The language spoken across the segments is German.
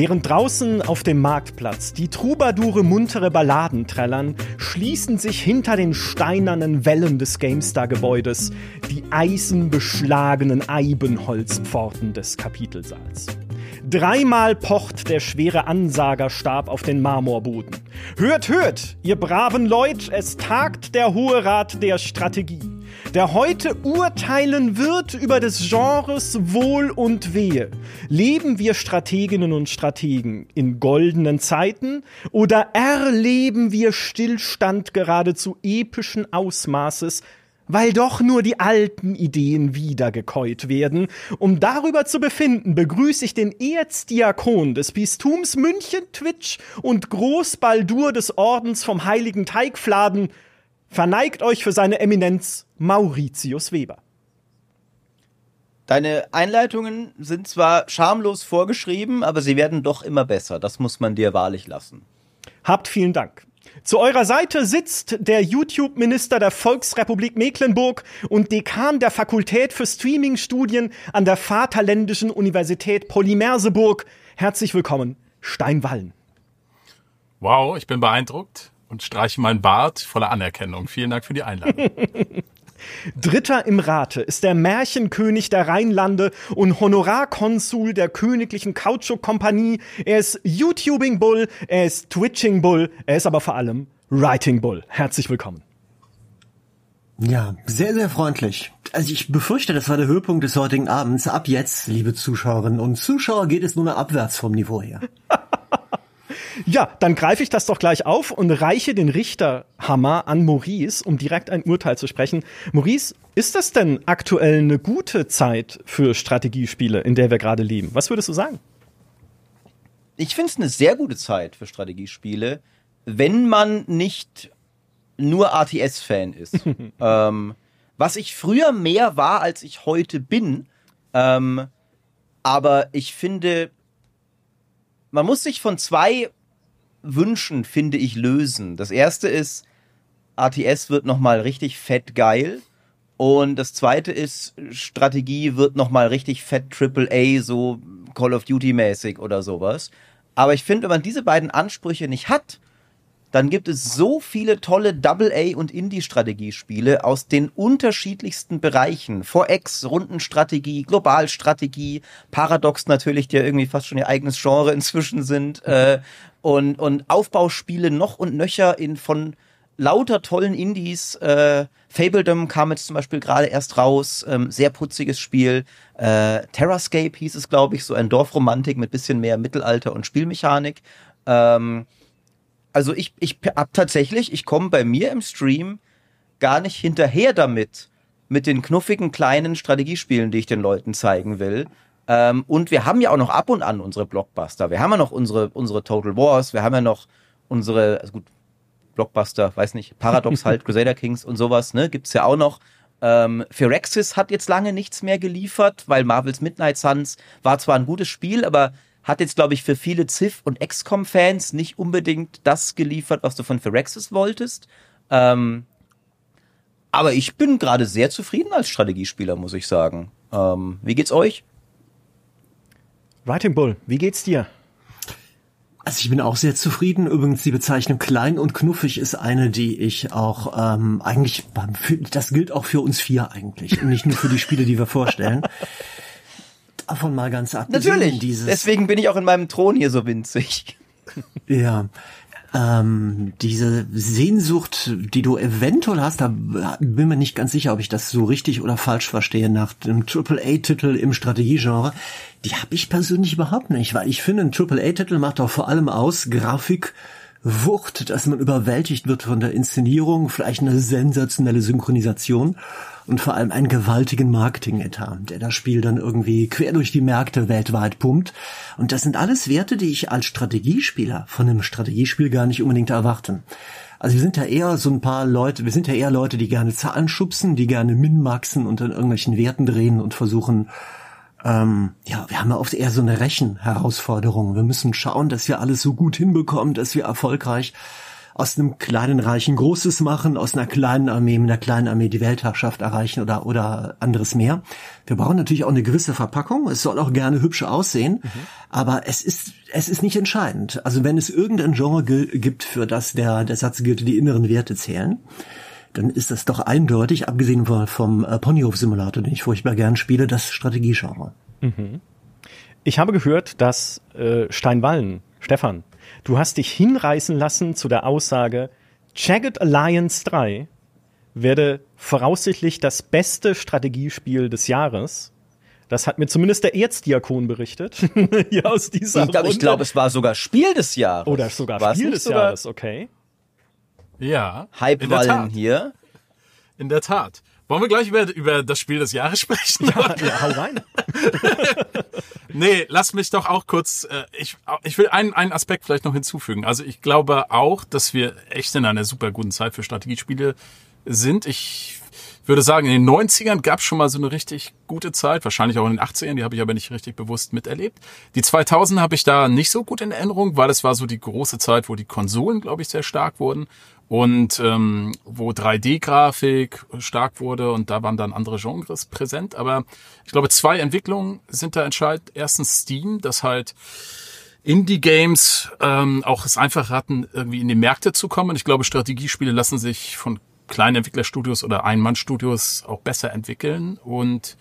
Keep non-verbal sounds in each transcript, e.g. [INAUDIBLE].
Während draußen auf dem Marktplatz die Troubadoure muntere Balladen trällern, schließen sich hinter den steinernen Wellen des GameStar-Gebäudes die eisenbeschlagenen Eibenholzpforten des Kapitelsaals. Dreimal pocht der schwere Ansagerstab auf den Marmorboden. Hört, hört, ihr braven Leut, es tagt der Hohe Rat der Strategie der heute urteilen wird über des Genres Wohl und Wehe. Leben wir Strateginnen und Strategen in goldenen Zeiten oder erleben wir Stillstand geradezu epischen Ausmaßes, weil doch nur die alten Ideen wiedergekäut werden. Um darüber zu befinden, begrüße ich den Erzdiakon des Bistums München, Twitch und Großbaldur des Ordens vom Heiligen Teigfladen, Verneigt euch für seine Eminenz Mauritius Weber. Deine Einleitungen sind zwar schamlos vorgeschrieben, aber sie werden doch immer besser. Das muss man dir wahrlich lassen. Habt vielen Dank. Zu eurer Seite sitzt der YouTube-Minister der Volksrepublik Mecklenburg und Dekan der Fakultät für Streaming-Studien an der Vaterländischen Universität Polymerseburg. Herzlich willkommen, Steinwallen. Wow, ich bin beeindruckt und streiche meinen Bart voller Anerkennung. Vielen Dank für die Einladung. [LAUGHS] Dritter im Rate ist der Märchenkönig der Rheinlande und Honorarkonsul der königlichen Kautschuk-Kompanie. Er ist YouTubing Bull, er ist Twitching Bull, er ist aber vor allem Writing Bull. Herzlich willkommen. Ja, sehr, sehr freundlich. Also ich befürchte, das war der Höhepunkt des heutigen Abends. Ab jetzt, liebe Zuschauerinnen und Zuschauer, geht es nur noch abwärts vom Niveau her. [LAUGHS] Ja, dann greife ich das doch gleich auf und reiche den Richterhammer an Maurice, um direkt ein Urteil zu sprechen. Maurice, ist das denn aktuell eine gute Zeit für Strategiespiele, in der wir gerade leben? Was würdest du sagen? Ich finde es eine sehr gute Zeit für Strategiespiele, wenn man nicht nur RTS-Fan ist. [LAUGHS] ähm, was ich früher mehr war, als ich heute bin. Ähm, aber ich finde, man muss sich von zwei Wünschen, finde ich, lösen. Das erste ist, ATS wird nochmal richtig fett geil. Und das zweite ist, Strategie wird nochmal richtig fett AAA, so Call of Duty mäßig oder sowas. Aber ich finde, wenn man diese beiden Ansprüche nicht hat, dann gibt es so viele tolle Double-A und Indie-Strategiespiele aus den unterschiedlichsten Bereichen. 4X, Rundenstrategie, Globalstrategie, Paradox natürlich, die ja irgendwie fast schon ihr eigenes Genre inzwischen sind. Äh, und, und Aufbauspiele noch und nöcher in von lauter tollen Indies. Äh, Fabledom kam jetzt zum Beispiel gerade erst raus, ähm, sehr putziges Spiel. Äh, Terrascape hieß es, glaube ich, so ein Dorfromantik mit bisschen mehr Mittelalter und Spielmechanik. Ähm, also ich, ich hab tatsächlich, ich komme bei mir im Stream gar nicht hinterher damit, mit den knuffigen kleinen Strategiespielen, die ich den Leuten zeigen will. Ähm, und wir haben ja auch noch ab und an unsere Blockbuster. Wir haben ja noch unsere, unsere Total Wars, wir haben ja noch unsere, also gut, Blockbuster, weiß nicht, Paradox [LAUGHS] halt, Crusader Kings und sowas, ne, gibt's ja auch noch. Ähm, Phyrexis hat jetzt lange nichts mehr geliefert, weil Marvels Midnight Suns war zwar ein gutes Spiel, aber hat jetzt, glaube ich, für viele Civ- und XCOM-Fans nicht unbedingt das geliefert, was du von Phyrexis wolltest. Ähm, aber ich bin gerade sehr zufrieden als Strategiespieler, muss ich sagen. Ähm, wie geht's euch? Writing Bull, wie geht's dir? Also ich bin auch sehr zufrieden. Übrigens die Bezeichnung klein und knuffig ist eine, die ich auch ähm, eigentlich, das gilt auch für uns vier eigentlich und nicht nur für die Spiele, die wir vorstellen. [LAUGHS] Davon mal ganz abgesehen. Natürlich. Dieses Deswegen bin ich auch in meinem Thron hier so winzig. Ja, ähm, diese Sehnsucht, die du eventuell hast, da bin mir nicht ganz sicher, ob ich das so richtig oder falsch verstehe, nach dem AAA-Titel im Strategiegenre, die habe ich persönlich überhaupt nicht, weil ich finde, ein AAA-Titel macht doch vor allem aus Grafik, Wucht, dass man überwältigt wird von der Inszenierung, vielleicht eine sensationelle Synchronisation und vor allem einen gewaltigen Marketing-Etat, der das Spiel dann irgendwie quer durch die Märkte weltweit pumpt. Und das sind alles Werte, die ich als Strategiespieler von einem Strategiespiel gar nicht unbedingt erwarten. Also wir sind ja eher so ein paar Leute, wir sind ja eher Leute, die gerne Zahlen schubsen, die gerne minmaxen und an irgendwelchen Werten drehen und versuchen, ähm, ja, wir haben ja oft eher so eine Rechenherausforderung. Wir müssen schauen, dass wir alles so gut hinbekommen, dass wir erfolgreich aus einem kleinen Reich ein großes machen, aus einer kleinen Armee mit einer kleinen Armee die Weltherrschaft erreichen oder, oder anderes mehr. Wir brauchen natürlich auch eine gewisse Verpackung. Es soll auch gerne hübsch aussehen, mhm. aber es ist, es ist nicht entscheidend. Also wenn es irgendein Genre gibt, für das der, der Satz gilt, die inneren Werte zählen, dann ist das doch eindeutig, abgesehen vom, vom äh, Ponyhof-Simulator, den ich furchtbar gern spiele, das Strategiegenre. Mhm. Ich habe gehört, dass äh, Steinwallen, Stefan, du hast dich hinreißen lassen zu der Aussage, Jagged Alliance 3 werde voraussichtlich das beste Strategiespiel des Jahres. Das hat mir zumindest der Erzdiakon berichtet. [LAUGHS] ja, aus dieser ich glaube, glaub, es war sogar Spiel des Jahres. Oder sogar War's Spiel des sogar? Jahres, okay. Ja. Hypewallen hier. In der Tat. Wollen wir gleich über, über das Spiel des Jahres [LAUGHS] sprechen? Ja, ja hau rein. [LAUGHS] nee, lass mich doch auch kurz, äh, ich, ich will einen, einen Aspekt vielleicht noch hinzufügen. Also ich glaube auch, dass wir echt in einer super guten Zeit für Strategiespiele sind. Ich würde sagen, in den 90ern gab es schon mal so eine richtig gute Zeit, wahrscheinlich auch in den 80ern, die habe ich aber nicht richtig bewusst miterlebt. Die 2000 habe ich da nicht so gut in Erinnerung, weil es war so die große Zeit, wo die Konsolen, glaube ich, sehr stark wurden und ähm, wo 3D-Grafik stark wurde und da waren dann andere Genres präsent. Aber ich glaube, zwei Entwicklungen sind da entscheidend. Erstens Steam, das halt Indie-Games ähm, auch es einfach hatten, irgendwie in die Märkte zu kommen. Und ich glaube, Strategiespiele lassen sich von kleinen Entwicklerstudios oder Ein-Mann-Studios auch besser entwickeln. Und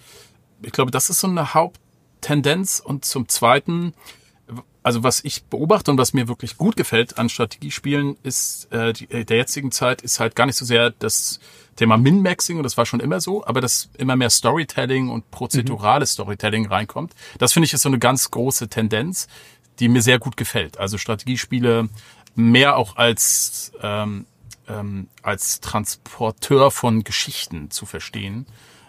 ich glaube, das ist so eine Haupttendenz. Und zum Zweiten, also was ich beobachte und was mir wirklich gut gefällt an Strategiespielen ist äh, die, äh, der jetzigen Zeit ist halt gar nicht so sehr das Thema Min-Maxing und das war schon immer so, aber dass immer mehr Storytelling und prozedurales mhm. Storytelling reinkommt. Das finde ich ist so eine ganz große Tendenz, die mir sehr gut gefällt. Also Strategiespiele mehr auch als ähm, ähm, als Transporteur von Geschichten zu verstehen.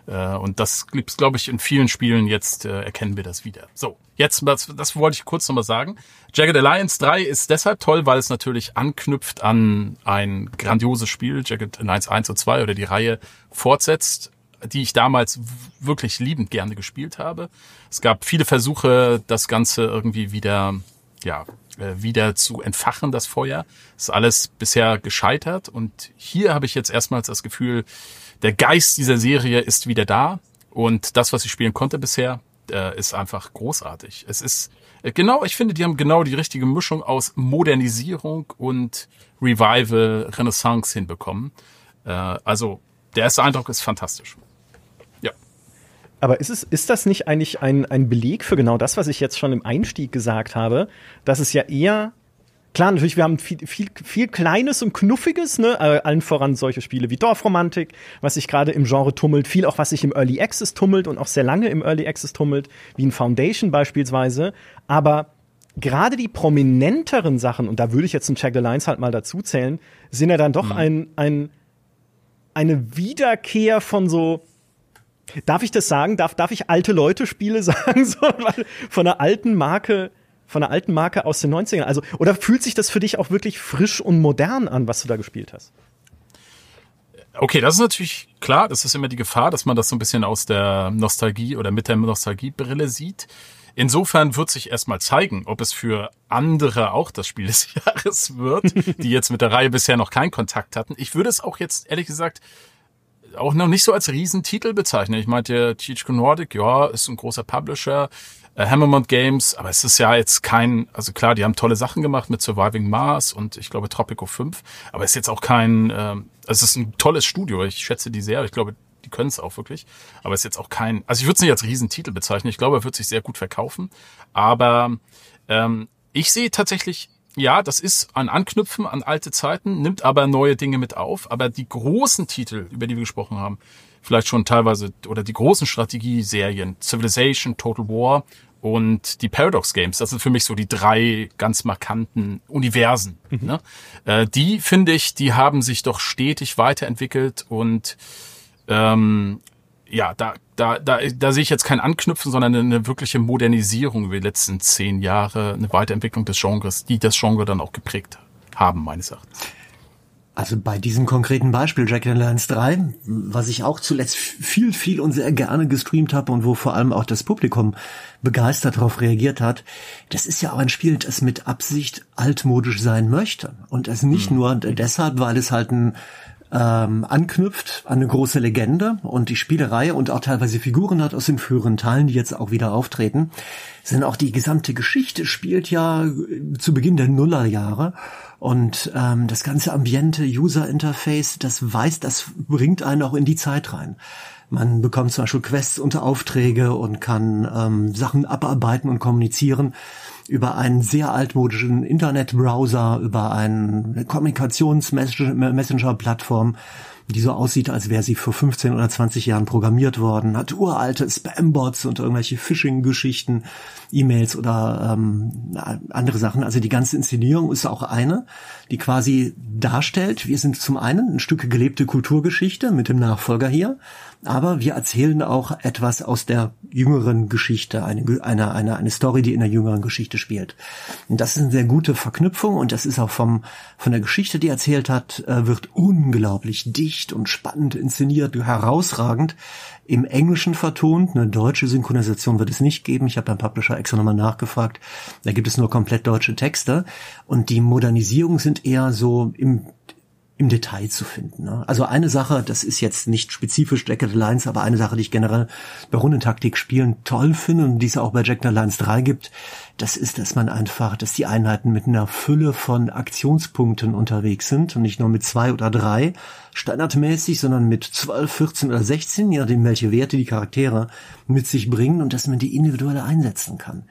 Äh, und das gibt's, glaube ich, in vielen Spielen jetzt äh, erkennen wir das wieder. So, Jetzt, das, das wollte ich kurz nochmal sagen. Jagged Alliance 3 ist deshalb toll, weil es natürlich anknüpft an ein grandioses Spiel, Jagged Alliance 1 und 2 oder die Reihe fortsetzt, die ich damals wirklich liebend gerne gespielt habe. Es gab viele Versuche, das Ganze irgendwie wieder, ja, äh, wieder zu entfachen, das Feuer. ist alles bisher gescheitert und hier habe ich jetzt erstmals das Gefühl, der Geist dieser Serie ist wieder da und das, was ich spielen konnte bisher, äh, ist einfach großartig. Es ist äh, genau, ich finde, die haben genau die richtige Mischung aus Modernisierung und Revival, Renaissance hinbekommen. Also der erste Eindruck ist fantastisch. Aber ist es, ist das nicht eigentlich ein, ein Beleg für genau das, was ich jetzt schon im Einstieg gesagt habe, dass es ja eher Klar, natürlich, wir haben viel, viel, viel Kleines und Knuffiges, ne? Äh, allen voran solche Spiele wie Dorfromantik, was sich gerade im Genre tummelt, viel auch was sich im Early Access tummelt und auch sehr lange im Early Access tummelt, wie ein Foundation beispielsweise. Aber gerade die prominenteren Sachen, und da würde ich jetzt ein Check the Lines halt mal dazu zählen, sind ja dann doch mhm. ein, ein, eine Wiederkehr von so Darf ich das sagen? Darf, darf ich alte Leute Spiele [LAUGHS] sagen? So, weil von einer alten Marke, von einer alten Marke aus den 90ern. Also, oder fühlt sich das für dich auch wirklich frisch und modern an, was du da gespielt hast? Okay, das ist natürlich klar. Das ist immer die Gefahr, dass man das so ein bisschen aus der Nostalgie oder mit der Nostalgiebrille sieht. Insofern wird sich erstmal zeigen, ob es für andere auch das Spiel des [LAUGHS] Jahres wird, die jetzt mit der Reihe bisher noch keinen Kontakt hatten. Ich würde es auch jetzt ehrlich gesagt auch noch nicht so als Riesentitel bezeichnen. Ich meinte, THQ Nordic, ja, ist ein großer Publisher, äh, Hammermont Games, aber es ist ja jetzt kein, also klar, die haben tolle Sachen gemacht mit Surviving Mars und ich glaube Tropico 5, aber es ist jetzt auch kein, äh, es ist ein tolles Studio, ich schätze die sehr, ich glaube, die können es auch wirklich. Aber es ist jetzt auch kein, also ich würde es nicht als Riesentitel bezeichnen. Ich glaube, er wird sich sehr gut verkaufen. Aber ähm, ich sehe tatsächlich, ja, das ist ein Anknüpfen an alte Zeiten, nimmt aber neue Dinge mit auf. Aber die großen Titel, über die wir gesprochen haben, vielleicht schon teilweise, oder die großen Strategieserien, Civilization, Total War und die Paradox Games, das sind für mich so die drei ganz markanten Universen. Mhm. Ne? Äh, die finde ich, die haben sich doch stetig weiterentwickelt und ähm, ja, da, da, da, da sehe ich jetzt kein Anknüpfen, sondern eine wirkliche Modernisierung über die letzten zehn Jahre, eine Weiterentwicklung des Genres, die das Genre dann auch geprägt haben, meines Erachtens. Also bei diesem konkreten Beispiel Jack Alliance 3, was ich auch zuletzt viel, viel und sehr gerne gestreamt habe und wo vor allem auch das Publikum begeistert darauf reagiert hat, das ist ja auch ein Spiel, das mit Absicht altmodisch sein möchte. Und es nicht hm. nur deshalb, weil es halt ein ähm, anknüpft an eine große Legende und die Spielerei und auch teilweise Figuren hat aus den früheren Teilen, die jetzt auch wieder auftreten, sind auch die gesamte Geschichte spielt ja zu Beginn der Nullerjahre und ähm, das ganze Ambiente, User Interface, das weiß, das bringt einen auch in die Zeit rein. Man bekommt zum Beispiel Quests unter Aufträge und kann ähm, Sachen abarbeiten und kommunizieren über einen sehr altmodischen Internetbrowser, über eine Kommunikations-Messenger-Plattform, die so aussieht, als wäre sie vor 15 oder 20 Jahren programmiert worden, hat uralte Spam-Bots und irgendwelche Phishing-Geschichten, E-Mails oder ähm, andere Sachen. Also die ganze Inszenierung ist auch eine, die quasi darstellt, wir sind zum einen ein Stück gelebte Kulturgeschichte mit dem Nachfolger hier, aber wir erzählen auch etwas aus der jüngeren Geschichte, eine, eine, eine, eine Story, die in der jüngeren Geschichte spielt. Und das ist eine sehr gute Verknüpfung und das ist auch vom, von der Geschichte, die erzählt hat, äh, wird unglaublich dicht und spannend inszeniert, herausragend im Englischen vertont. Eine deutsche Synchronisation wird es nicht geben. Ich habe beim Publisher extra nochmal nachgefragt. Da gibt es nur komplett deutsche Texte. Und die Modernisierungen sind eher so im im Detail zu finden. Ne? Also eine Sache, das ist jetzt nicht spezifisch Jack Alliance, aber eine Sache, die ich generell bei Rundentaktik spielen toll finde und die es auch bei Jack Alliance 3 gibt, das ist, dass man einfach, dass die Einheiten mit einer Fülle von Aktionspunkten unterwegs sind und nicht nur mit zwei oder drei standardmäßig, sondern mit zwölf, 14 oder 16, je nachdem welche Werte die Charaktere mit sich bringen und dass man die individuell einsetzen kann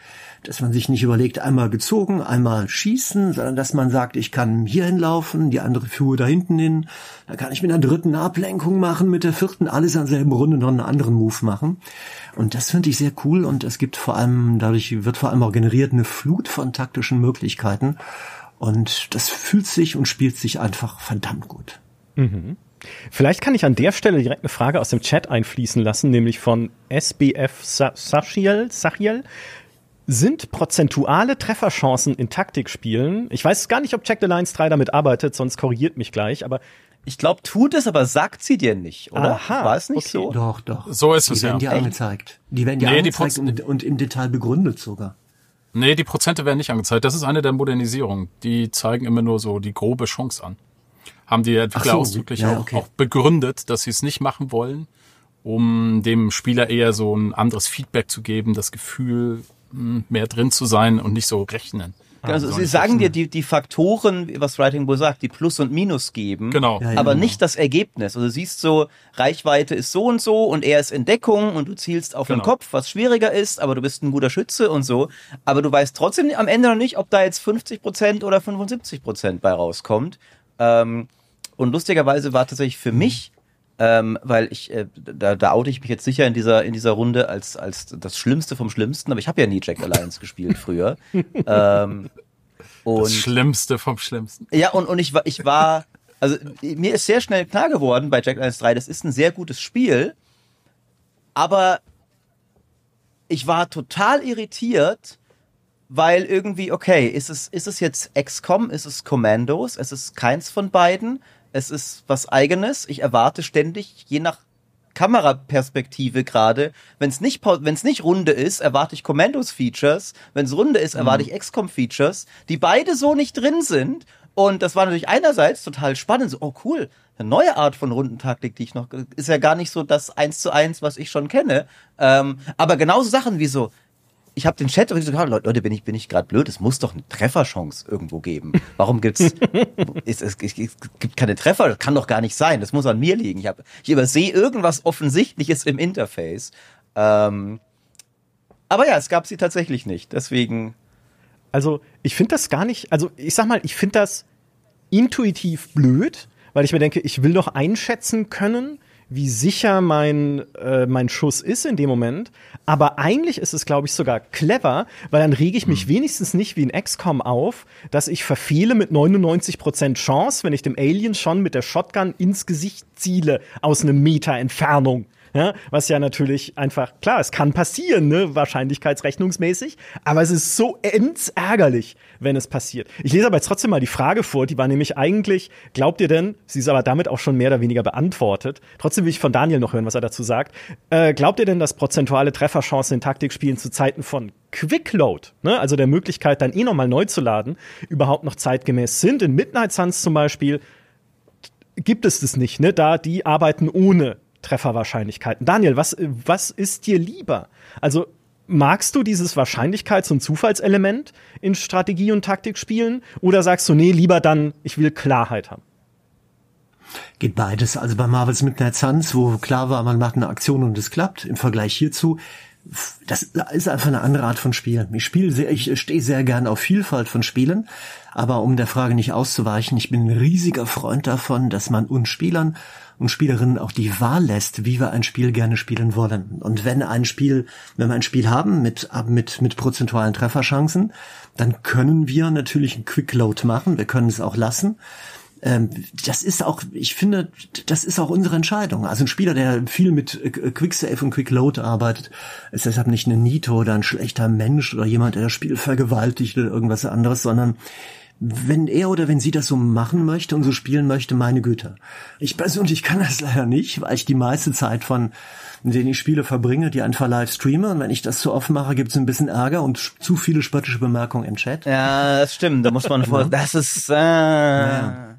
dass man sich nicht überlegt, einmal gezogen, einmal schießen, sondern dass man sagt, ich kann hier hinlaufen, die andere Figur da hinten hin, da kann ich mit einer dritten Ablenkung machen, mit der vierten alles an selben Runde noch einen anderen Move machen. Und das finde ich sehr cool und es gibt vor allem, dadurch wird vor allem auch generiert eine Flut von taktischen Möglichkeiten und das fühlt sich und spielt sich einfach verdammt gut. Mhm. Vielleicht kann ich an der Stelle direkt eine Frage aus dem Chat einfließen lassen, nämlich von SBF Sachiel. Sachiel. Sind prozentuale Trefferchancen in Taktikspielen, ich weiß gar nicht, ob Check the Lines 3 damit arbeitet, sonst korrigiert mich gleich, aber ich glaube, tut es, aber sagt sie dir nicht, oder? Aha, War es nicht okay. so? Doch, doch. So ist die es werden ja. dir Echt? angezeigt. Die werden dir Nee, die angezeigt und, und im Detail begründet sogar. Nee, die Prozente werden nicht angezeigt. Das ist eine der Modernisierungen. Die zeigen immer nur so die grobe Chance an. Haben die Entwickler so, ausdrücklich ja, auch, okay. auch begründet, dass sie es nicht machen wollen, um dem Spieler eher so ein anderes Feedback zu geben, das Gefühl, mehr drin zu sein und nicht so rechnen. Also so sie sagen dir die, die Faktoren, was Writing Bull sagt, die Plus und Minus geben. Genau. Ja, ja, aber genau. nicht das Ergebnis. Also du siehst so, Reichweite ist so und so und er ist in Deckung und du zielst auf den Genau. Kopf, was schwieriger ist, aber du bist ein guter Schütze und so. Aber du weißt trotzdem am Ende noch nicht, ob da jetzt 50% oder 75% bei rauskommt. Ähm, und lustigerweise war tatsächlich für mich, ähm, weil ich, äh, da, da oute ich mich jetzt sicher in dieser, in dieser Runde als, als das Schlimmste vom Schlimmsten, aber ich habe ja nie Jack Alliance gespielt früher. [LAUGHS] ähm, und Das Schlimmste vom Schlimmsten. ja, und, und ich war, ich war, also mir ist sehr schnell klar geworden bei Jack Alliance 3, das ist ein sehr gutes Spiel, aber ich war total irritiert, weil irgendwie, okay, ist es, ist es jetzt XCOM, ist es Commandos, es ist keins von beiden, es ist was eigenes. Ich erwarte ständig, je nach Kameraperspektive gerade, wenn es nicht, wenn's nicht Runde ist, erwarte ich Commandos-Features, wenn es Runde ist, erwarte ich XCOM-Features, die beide so nicht drin sind. Und das war natürlich einerseits total spannend, so, oh cool, eine neue Art von Rundentaktik, die ich noch, ist ja gar nicht so das eins zu eins, was ich schon kenne. Ähm, aber genauso Sachen wie so, ich habe den Chat und so gesagt, Leute, bin ich, bin ich gerade blöd? Es muss doch eine Trefferchance irgendwo geben. Warum gibt's, [LAUGHS] ist, es, es, es gibt keine Treffer? Das kann doch gar nicht sein. Das muss an mir liegen. Ich, hab, ich übersehe irgendwas Offensichtliches im Interface. Ähm, aber ja, es gab sie tatsächlich nicht. Deswegen. Also, ich finde das gar nicht, also ich sag mal, ich finde das intuitiv blöd, weil ich mir denke, ich will doch einschätzen können, wie sicher mein, äh, mein Schuss ist in dem Moment. Aber eigentlich ist es, glaube ich, sogar clever, weil dann rege ich mich hm. wenigstens nicht wie ein XCOM auf, dass ich verfehle mit 99% Chance, wenn ich dem Alien schon mit der Shotgun ins Gesicht ziele aus einem Meter Entfernung. Ja, was ja natürlich einfach, klar, es kann passieren, ne, wahrscheinlichkeitsrechnungsmäßig, aber es ist so ärgerlich, wenn es passiert. Ich lese aber jetzt trotzdem mal die Frage vor, die war nämlich eigentlich, glaubt ihr denn, sie ist aber damit auch schon mehr oder weniger beantwortet, trotzdem will ich von Daniel noch hören, was er dazu sagt, äh, glaubt ihr denn, dass prozentuale Trefferchancen in Taktikspielen zu Zeiten von Quickload, ne, also der Möglichkeit, dann eh nochmal neu zu laden, überhaupt noch zeitgemäß sind? In Midnight Suns zum Beispiel gibt es das nicht, ne, da die arbeiten ohne Trefferwahrscheinlichkeiten. Daniel, was, was ist dir lieber? Also magst du dieses Wahrscheinlichkeits- und Zufallselement in Strategie- und Taktikspielen oder sagst du, nee, lieber dann, ich will Klarheit haben? Geht beides. Also bei Marvels Midnight Suns, wo klar war, man macht eine Aktion und es klappt, im Vergleich hierzu, das ist einfach eine andere Art von Spiel. Ich spiele sehr, ich stehe sehr gern auf Vielfalt von Spielen, aber um der Frage nicht auszuweichen, ich bin ein riesiger Freund davon, dass man uns Spielern und Spielerinnen auch die Wahl lässt, wie wir ein Spiel gerne spielen wollen. Und wenn ein Spiel, wenn wir ein Spiel haben mit, mit, mit prozentualen Trefferchancen, dann können wir natürlich einen Quick Load machen. Wir können es auch lassen. Ähm, das ist auch, ich finde, das ist auch unsere Entscheidung. Also ein Spieler, der viel mit äh, Quick Save und Quick Load arbeitet, ist deshalb nicht eine Nito oder ein schlechter Mensch oder jemand, der das Spiel vergewaltigt oder irgendwas anderes, sondern wenn er oder wenn sie das so machen möchte und so spielen möchte, meine Güte. Ich persönlich kann das leider nicht, weil ich die meiste Zeit von in denen ich Spiele verbringe, die einfach live streame. Und wenn ich das zu oft mache, gibt es ein bisschen Ärger und zu viele spöttische Bemerkungen im Chat. Ja, das stimmt. Da muss man [LAUGHS] vor. Das ist. Äh, ja.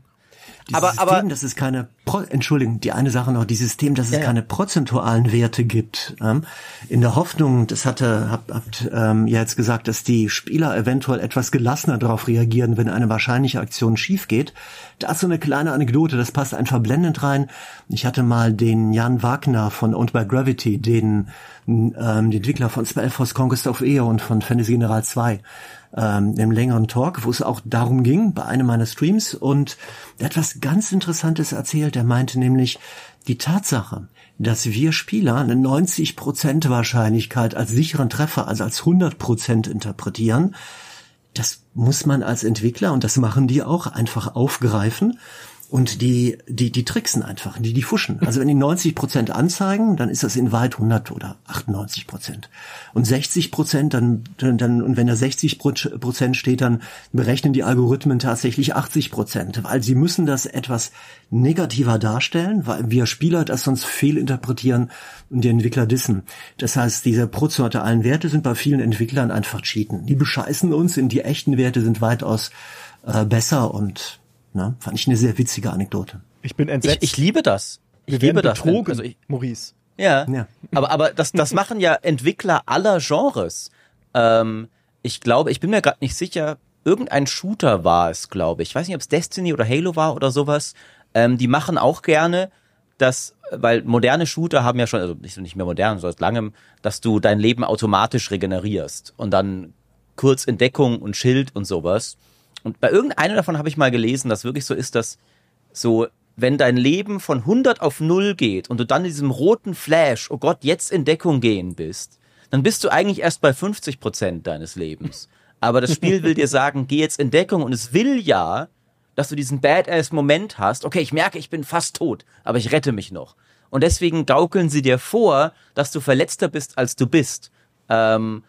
Dieses aber, System, aber, dass es keine, Pro Entschuldigung, die eine Sache noch, dieses System, dass es ja. keine prozentualen Werte gibt. Ähm, in der Hoffnung, das hatte, habt, habt ähm, ja jetzt gesagt, dass die Spieler eventuell etwas gelassener darauf reagieren, wenn eine wahrscheinliche Aktion schief geht. Da ist so eine kleine Anekdote, das passt einfach blendend rein. Ich hatte mal den Jan Wagner von Owned by Gravity, den, ähm, Entwickler von Spellforce Conquest of Eo und von Fantasy General 2, ähm, im längeren Talk, wo es auch darum ging, bei einem meiner Streams. Und er hat was ganz Interessantes erzählt. Er meinte nämlich, die Tatsache, dass wir Spieler eine 90% Wahrscheinlichkeit als sicheren Treffer, also als 100% interpretieren, das muss man als Entwickler, und das machen die auch, einfach aufgreifen und die, die, die tricksen einfach, die, die fuschen. Also wenn die 90 Prozent anzeigen, dann ist das in weit 100 oder 98 Prozent. Und 60 Prozent, dann, dann, und wenn da 60 Prozent steht, dann berechnen die Algorithmen tatsächlich 80 Prozent, weil sie müssen das etwas negativer darstellen, weil wir Spieler das sonst fehlinterpretieren und die Entwickler dissen. Das heißt, diese prozentualen Werte sind bei vielen Entwicklern einfach cheaten. Die bescheißen uns, in die echten Werte sind weitaus äh, besser und Ne? Fand ich eine sehr witzige Anekdote. Ich bin entsetzt. Ich, ich liebe das. Ich Wir liebe das. Betrogen, also ich, Maurice. Ja. ja. Aber, aber das, das machen ja Entwickler aller Genres. Ähm, ich glaube, ich bin mir gerade nicht sicher, irgendein Shooter war es, glaube ich. Ich weiß nicht, ob es Destiny oder Halo war oder sowas. Ähm, die machen auch gerne, dass, weil moderne Shooter haben ja schon, also nicht, nicht mehr modern, sondern seit langem, dass du dein Leben automatisch regenerierst und dann kurz Entdeckung und Schild und sowas. Und bei irgendeiner davon habe ich mal gelesen, dass wirklich so ist, dass so, wenn dein Leben von 100 auf 0 geht und du dann in diesem roten Flash, oh Gott, jetzt in Deckung gehen bist, dann bist du eigentlich erst bei 50 Prozent deines Lebens. Aber das Spiel will dir sagen, geh jetzt in Deckung und es will ja, dass du diesen Badass-Moment hast. Okay, ich merke, ich bin fast tot, aber ich rette mich noch. Und deswegen gaukeln sie dir vor, dass du verletzter bist, als du bist. Ähm,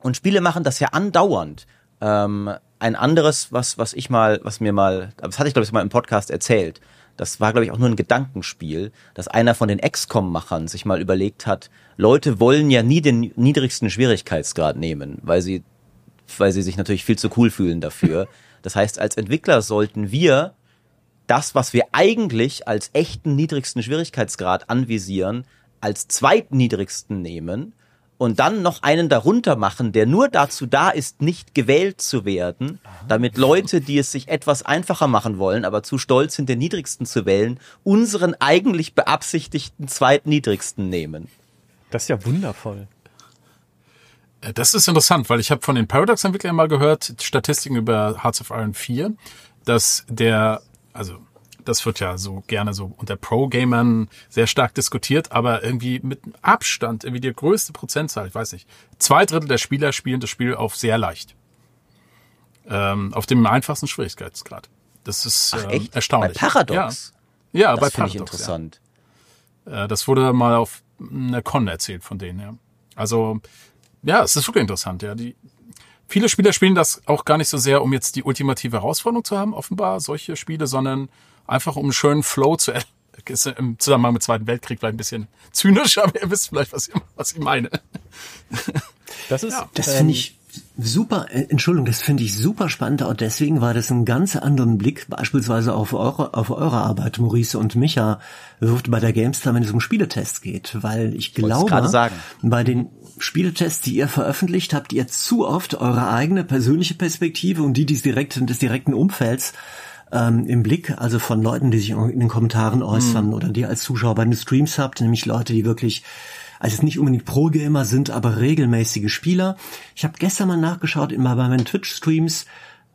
und Spiele machen das ja andauernd. Ähm, ein anderes, was, was ich mal, was mir mal, das hatte ich glaube ich mal im Podcast erzählt. Das war glaube ich auch nur ein Gedankenspiel, dass einer von den XCOM-Machern sich mal überlegt hat, Leute wollen ja nie den niedrigsten Schwierigkeitsgrad nehmen, weil sie, weil sie sich natürlich viel zu cool fühlen dafür. [LAUGHS] Das heißt, als Entwickler sollten wir das, was wir eigentlich als echten niedrigsten Schwierigkeitsgrad anvisieren, als zweitniedrigsten nehmen und dann noch einen darunter machen, der nur dazu da ist, nicht gewählt zu werden, damit Leute, die es sich etwas einfacher machen wollen, aber zu stolz sind, den niedrigsten zu wählen, unseren eigentlich beabsichtigten zweitniedrigsten nehmen. Das ist ja wundervoll. Äh, das ist interessant, weil ich habe von den Paradox-Entwicklern mal gehört, Statistiken über Hearts of Iron 4, dass der, also das wird ja so gerne so unter Pro-Gamern sehr stark diskutiert, aber irgendwie mit Abstand, irgendwie die größte Prozentzahl, ich weiß nicht, zwei Drittel der Spieler spielen das Spiel auf sehr leicht. Ähm, auf dem einfachsten Schwierigkeitsgrad. Das ist Ach, ähm, erstaunlich. Bei Paradox? Ja, ja das bei finde ich Paradox. interessant. Ja. Äh, das wurde mal auf einer Con erzählt von denen, ja. Also, ja, es ist wirklich interessant, ja. Die, viele Spieler spielen das auch gar nicht so sehr, um jetzt die ultimative Herausforderung zu haben, offenbar, solche Spiele, sondern einfach um einen schönen Flow zu ist im Zusammenhang mit Zweiten Weltkrieg vielleicht ein bisschen zynisch, [LAUGHS] aber ihr wisst vielleicht, was ich, was ich meine. Das ist, Ja. Das finde ich super, äh, Entschuldigung, das finde ich super spannend. Und deswegen war das ein ganz anderen Blick, beispielsweise auf eure, auf eure Arbeit, Maurice und Micha, wirft bei der GameStar, wenn es um Spieletests geht. Weil ich glaube, bei den Spieletests, die ihr veröffentlicht, habt ihr zu oft eure eigene persönliche Perspektive und die des direkten, des direkten Umfelds ähm, im Blick, also von Leuten, die sich in den Kommentaren äußern oder die als Zuschauer bei den Streams habt, nämlich Leute, die wirklich also nicht unbedingt Pro-Gamer sind, aber regelmäßige Spieler. Ich habe gestern mal nachgeschaut in, bei meinen Twitch-Streams,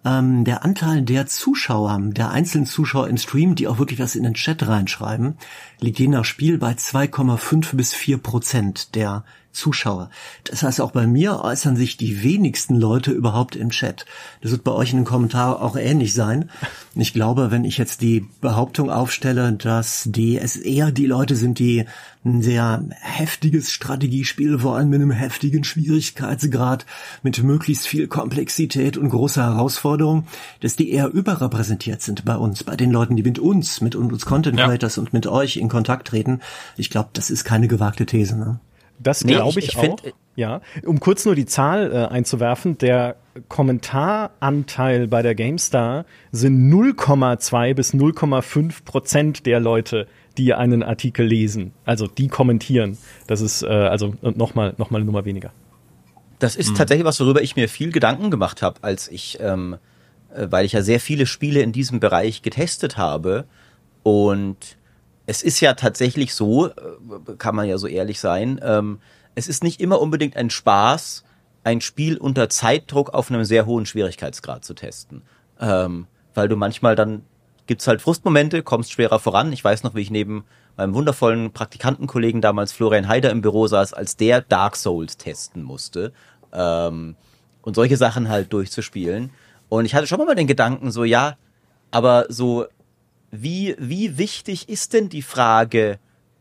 ähm, der Anteil der Zuschauer, der einzelnen Zuschauer im Stream, die auch wirklich was in den Chat reinschreiben, liegt je nach Spiel bei 2,5 bis 4 Prozent der Zuschauer. Das heißt, auch bei mir äußern sich die wenigsten Leute überhaupt im Chat. Das wird bei euch in den Kommentaren auch ähnlich sein. Und ich glaube, wenn ich jetzt die Behauptung aufstelle, dass die es eher die Leute sind, die ein sehr heftiges Strategiespiel, vor allem mit einem heftigen Schwierigkeitsgrad, mit möglichst viel Komplexität und großer Herausforderung, dass die eher überrepräsentiert sind bei uns, bei den Leuten, die mit uns, mit uns Content Ja. Creators und mit euch in Kontakt treten. Ich glaube, das ist keine gewagte These. Ne? Das Nee, glaube ich- ich, ich find- auch. ja, um kurz nur die Zahl äh, einzuwerfen, der Kommentaranteil bei der GameStar sind 0,2 bis 0,5 Prozent der Leute, die einen Artikel lesen. Also die kommentieren. Das ist äh, also nochmal noch mal eine Nummer weniger. Das ist tatsächlich was, worüber ich mir viel Gedanken gemacht habe, als ich, ähm, äh, weil ich ja sehr viele Spiele in diesem Bereich getestet habe. Und es ist ja tatsächlich so, äh, kann man ja so ehrlich sein, ähm, es ist nicht immer unbedingt ein Spaß, ein Spiel unter Zeitdruck auf einem sehr hohen Schwierigkeitsgrad zu testen. Ähm, weil du manchmal dann gibt's halt Frustmomente, kommst schwerer voran. Ich weiß noch, wie ich neben meinem wundervollen Praktikantenkollegen damals Florian Heider im Büro saß, als der Dark Souls testen musste. Ähm, und solche Sachen halt durchzuspielen. Und ich hatte schon mal den Gedanken, so ja, aber so, wie, wie wichtig ist denn die Frage,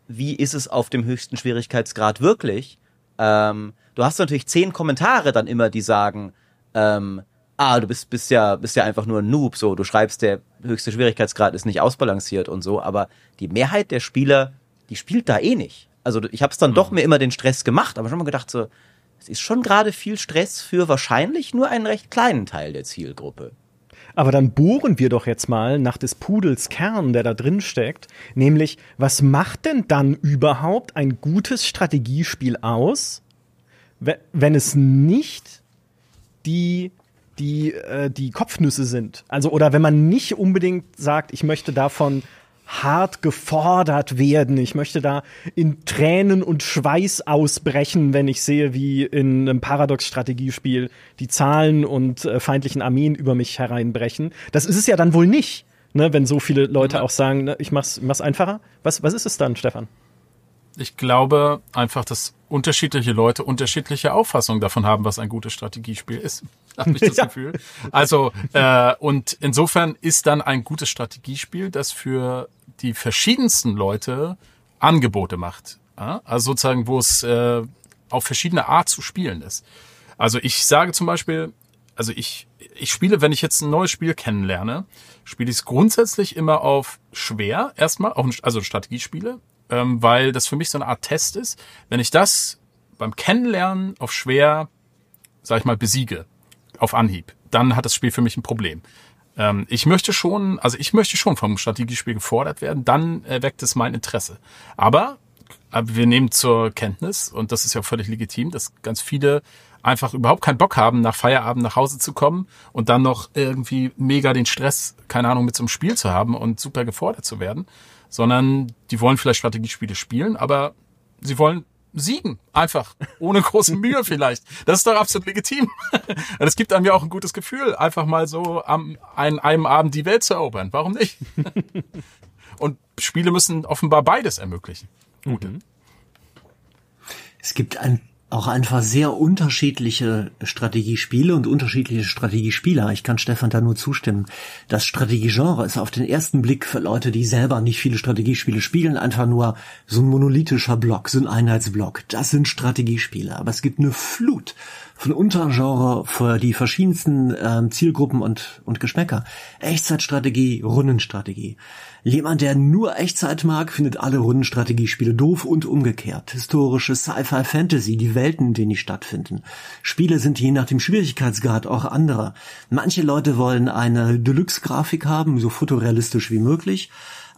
wie ist es auf dem höchsten Schwierigkeitsgrad wirklich? Ähm, du hast natürlich zehn Kommentare dann immer, die sagen, ähm, ah, du bist, bist ja, bist ja einfach nur ein Noob, so, du schreibst, der höchste Schwierigkeitsgrad ist nicht ausbalanciert und so, aber die Mehrheit der Spieler, die spielt da eh nicht. Also ich habe es dann doch mir immer den Stress gemacht, aber schon mal gedacht, so, es ist schon gerade viel Stress für wahrscheinlich nur einen recht kleinen Teil der Zielgruppe. Aber dann bohren wir doch jetzt mal nach des Pudels Kern, der da drin steckt, nämlich was macht denn dann überhaupt ein gutes Strategiespiel aus, we- wenn es nicht die die äh, die Kopfnüsse sind? Also oder wenn man nicht unbedingt sagt, ich möchte davon hart gefordert werden. Ich möchte da in Tränen und Schweiß ausbrechen, wenn ich sehe, wie in einem Paradox-Strategiespiel die Zahlen und äh, feindlichen Armeen über mich hereinbrechen. Das ist es ja dann wohl nicht, ne, wenn so viele Leute auch sagen, ne, ich mach's, mach's einfacher. Was, was ist es dann, Stefan? Ich glaube einfach, dass unterschiedliche Leute unterschiedliche Auffassungen davon haben, was ein gutes Strategiespiel ist. [LAUGHS] Habe ich das Ja. Gefühl. Also, äh, und insofern ist dann ein gutes Strategiespiel, das für die verschiedensten Leute Angebote macht. Ja? Also sozusagen, wo es äh, auf verschiedene Art zu spielen ist. Also ich sage zum Beispiel, also ich, ich spiele, wenn ich jetzt ein neues Spiel kennenlerne, spiele ich es grundsätzlich immer auf schwer erstmal, auch also Strategiespiele, ähm, weil das für mich so eine Art Test ist. Wenn ich das beim Kennenlernen auf schwer, sag ich mal, besiege, auf Anhieb, dann hat das Spiel für mich ein Problem. Ähm, ich möchte schon, also ich möchte schon vom Strategiespiel gefordert werden, dann äh, weckt es mein Interesse. Aber, äh, wir nehmen zur Kenntnis, und das ist ja völlig legitim, dass ganz viele einfach überhaupt keinen Bock haben, nach Feierabend nach Hause zu kommen und dann noch irgendwie mega den Stress, keine Ahnung, mit so einem Spiel zu haben und super gefordert zu werden, sondern die wollen vielleicht Strategiespiele spielen, aber sie wollen siegen. Einfach. Ohne große Mühe [LAUGHS] vielleicht. Das ist doch absolut legitim. Und [LAUGHS] es gibt einem ja auch ein gutes Gefühl, einfach mal so am an einem Abend die Welt zu erobern. Warum nicht? [LAUGHS] Und Spiele müssen offenbar beides ermöglichen. Gute. Mhm. Es gibt ein auch einfach sehr unterschiedliche Strategiespiele und unterschiedliche Strategiespieler. Ich kann Stefan da nur zustimmen. Das Strategiegenre ist auf den ersten Blick für Leute, die selber nicht viele Strategiespiele spielen, einfach nur so ein monolithischer Block, so ein Einheitsblock. Das sind Strategiespiele. Aber es gibt eine Flut von Untergenre für die verschiedensten äh, Zielgruppen und, und Geschmäcker. Echtzeitstrategie, Rundenstrategie. Jemand, der nur Echtzeit mag, findet alle Rundenstrategiespiele doof und umgekehrt. Historische Sci-Fi Fantasy, die Welten, in denen die stattfinden. Spiele sind je nach dem Schwierigkeitsgrad auch andere. Manche Leute wollen eine Deluxe-Grafik haben, so fotorealistisch wie möglich.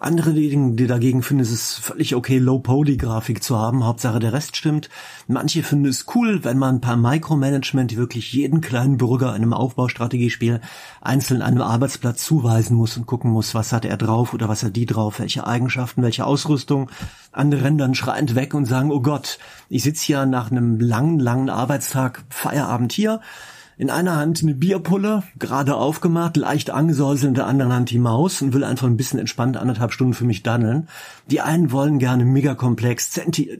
Andere, die, die dagegen finden, es ist völlig okay, Low-Poly-Grafik zu haben. Hauptsache der Rest stimmt. Manche finden es cool, wenn man paar Micromanagement wirklich jeden kleinen Bürger in einem Aufbaustrategiespiel einzeln einem Arbeitsplatz zuweisen muss und gucken muss, was hat er drauf oder was hat die drauf, welche Eigenschaften, welche Ausrüstung. Andere rennen dann schreiend weg und sagen, oh Gott, ich sitze hier nach einem langen, langen Arbeitstag Feierabend hier in einer Hand eine Bierpulle, gerade aufgemacht, leicht angesäuselt, in der anderen Hand die Maus und will einfach ein bisschen entspannt anderthalb Stunden für mich daddeln. Die einen wollen gerne megakomplex,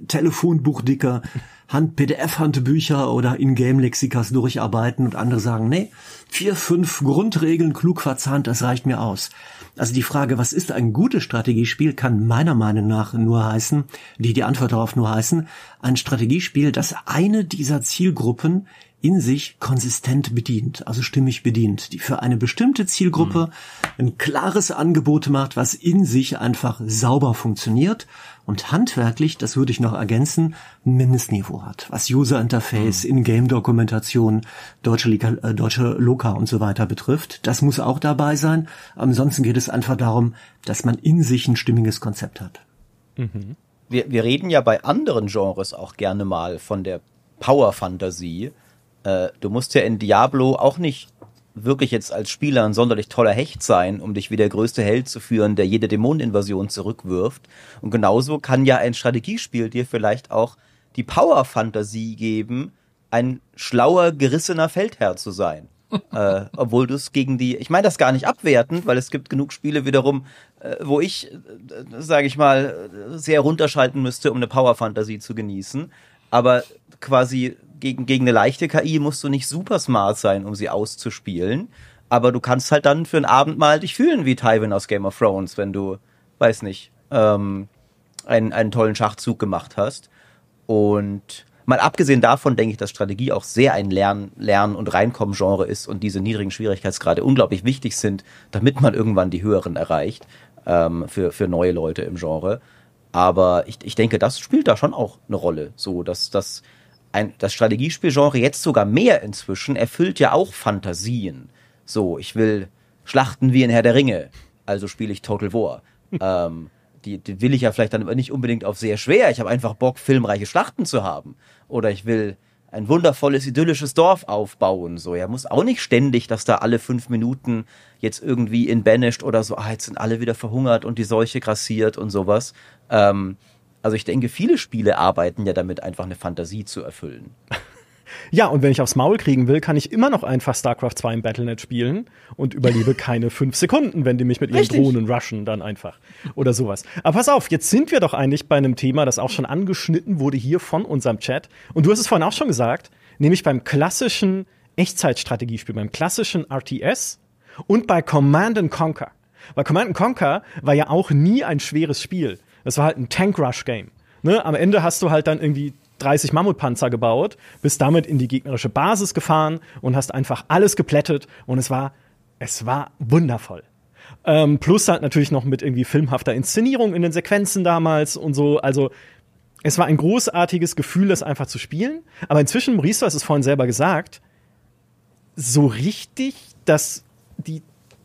Telefonbuchdicke, Hand-PDF-Handbücher oder In-Game-Lexikas durcharbeiten und andere sagen, nee, vier, fünf Grundregeln klug verzahnt, das reicht mir aus. Also die Frage, was ist ein gutes Strategiespiel, kann meiner Meinung nach nur heißen, die die Antwort darauf nur heißen, ein Strategiespiel, das eine dieser Zielgruppen in sich konsistent bedient, also stimmig bedient, die für eine bestimmte Zielgruppe mhm. ein klares Angebot macht, was in sich einfach sauber funktioniert und handwerklich, das würde ich noch ergänzen, ein Mindestniveau hat, was User Interface, mhm. In-Game-Dokumentation, deutsche, äh, deutsche Loka und so weiter betrifft. Das muss auch dabei sein. Ansonsten geht es einfach darum, dass man in sich ein stimmiges Konzept hat. Mhm. Wir, wir reden ja bei anderen Genres auch gerne mal von der Power-Fantasie äh, du musst ja in Diablo auch nicht wirklich jetzt als Spieler ein sonderlich toller Hecht sein, um dich wie der größte Held zu führen, der jede Dämoneninvasion zurückwirft. Und genauso kann ja ein Strategiespiel dir vielleicht auch die Power-Fantasie geben, ein schlauer, gerissener Feldherr zu sein. [LAUGHS] äh, obwohl du es gegen die, ich meine das gar nicht abwertend, weil es gibt genug Spiele wiederum, äh, wo ich, äh, sage ich mal, sehr runterschalten müsste, um eine Power-Fantasie zu genießen. Aber quasi gegen, gegen eine leichte KI musst du nicht super smart sein, um sie auszuspielen. Aber du kannst halt dann für einen Abend mal dich fühlen wie Tywin aus Game of Thrones, wenn du, weiß nicht, ähm, einen, einen tollen Schachzug gemacht hast. Und mal abgesehen davon denke ich, dass Strategie auch sehr ein Lern-, Lern und Reinkommen-Genre ist und diese niedrigen Schwierigkeitsgrade unglaublich wichtig sind, damit man irgendwann die höheren erreicht ähm, für, für neue Leute im Genre. Aber ich, ich denke, das spielt da schon auch eine Rolle. So, dass, dass ein, das Strategiespielgenre jetzt sogar mehr inzwischen erfüllt ja auch Fantasien. So, ich will Schlachten wie in Herr der Ringe, also spiele ich Total War. [LAUGHS] ähm, die, die will ich ja vielleicht dann nicht unbedingt auf sehr schwer. Ich habe einfach Bock, filmreiche Schlachten zu haben. Oder ich will ein wundervolles, idyllisches Dorf aufbauen. So, ja, muss auch nicht ständig, dass da alle fünf Minuten jetzt irgendwie in Banished oder so, ah, jetzt sind alle wieder verhungert und die Seuche grassiert und sowas. Ähm, also ich denke, viele Spiele arbeiten ja damit, einfach eine Fantasie zu erfüllen. [LAUGHS] Ja, und wenn ich aufs Maul kriegen will, kann ich immer noch einfach StarCraft 2 im Battlenet spielen und überlebe [LAUGHS] keine fünf Sekunden, wenn die mich mit ihren Richtig. Drohnen rushen, dann einfach. Oder sowas. Aber pass auf, jetzt sind wir doch eigentlich bei einem Thema, das auch schon angeschnitten wurde hier von unserem Chat. Und du hast es vorhin auch schon gesagt, nämlich beim klassischen Echtzeitstrategiespiel, beim klassischen RTS und bei Command Conquer. Weil Command Conquer war ja auch nie ein schweres Spiel Das war halt ein Tank-Rush-Game. Ne? Am Ende hast du halt dann irgendwie 30 Mammutpanzer gebaut, bist damit in die gegnerische Basis gefahren und hast einfach alles geplättet und es war, es war wundervoll. Ähm, plus halt natürlich noch mit irgendwie filmhafter Inszenierung in den Sequenzen damals und so. Also es war ein großartiges Gefühl, das einfach zu spielen. Aber inzwischen, Maurice, du hast es vorhin selber gesagt, so richtig, dass die,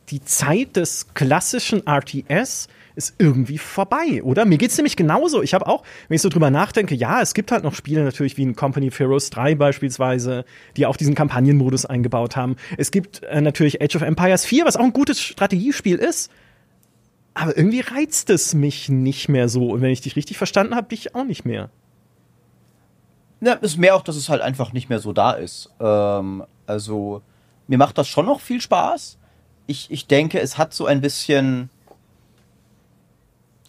die Zeit des klassischen RTS ist irgendwie vorbei, oder? Mir geht's nämlich genauso. Ich habe auch, wenn ich so drüber nachdenke, ja, es gibt halt noch Spiele natürlich wie in Company of Heroes 3 beispielsweise, die auch diesen Kampagnenmodus eingebaut haben. Es gibt äh, natürlich Age of Empires 4, was auch ein gutes Strategiespiel ist. Aber irgendwie reizt es mich nicht mehr so. Und wenn ich dich richtig verstanden habe, dich auch nicht mehr. Ja, ist mehr auch, dass es halt einfach nicht mehr so da ist. Ähm, also, mir macht das schon noch viel Spaß. Ich, ich denke, es hat so ein bisschen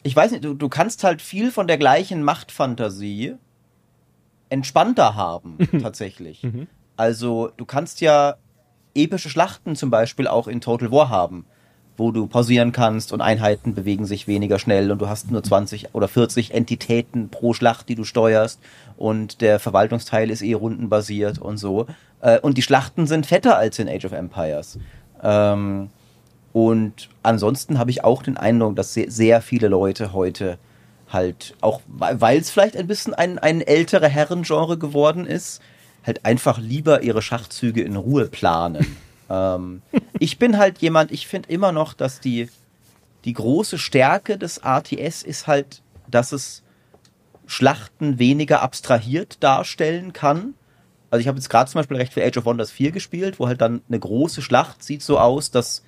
ich weiß nicht, du, du kannst halt viel von der gleichen Machtfantasie entspannter haben, tatsächlich. Mhm. Also, du kannst ja epische Schlachten zum Beispiel auch in Total War haben, wo du pausieren kannst und Einheiten bewegen sich weniger schnell und du hast nur 20 oder 40 Entitäten pro Schlacht, die du steuerst und der Verwaltungsteil ist eh rundenbasiert und so. Äh, und die Schlachten sind fetter als in Age of Empires. Ähm, und ansonsten habe ich auch den Eindruck, dass sehr, sehr viele Leute heute halt, auch weil es vielleicht ein bisschen ein, ein ältere Herrengenre geworden ist, halt einfach lieber ihre Schachzüge in Ruhe planen. [LAUGHS] ähm, ich bin halt jemand, ich finde immer noch, dass die, die große Stärke des RTS ist halt, dass es Schlachten weniger abstrahiert darstellen kann. Also ich habe jetzt gerade zum Beispiel recht für Age of Wonders 4 gespielt, wo halt dann eine große Schlacht sieht so aus, dass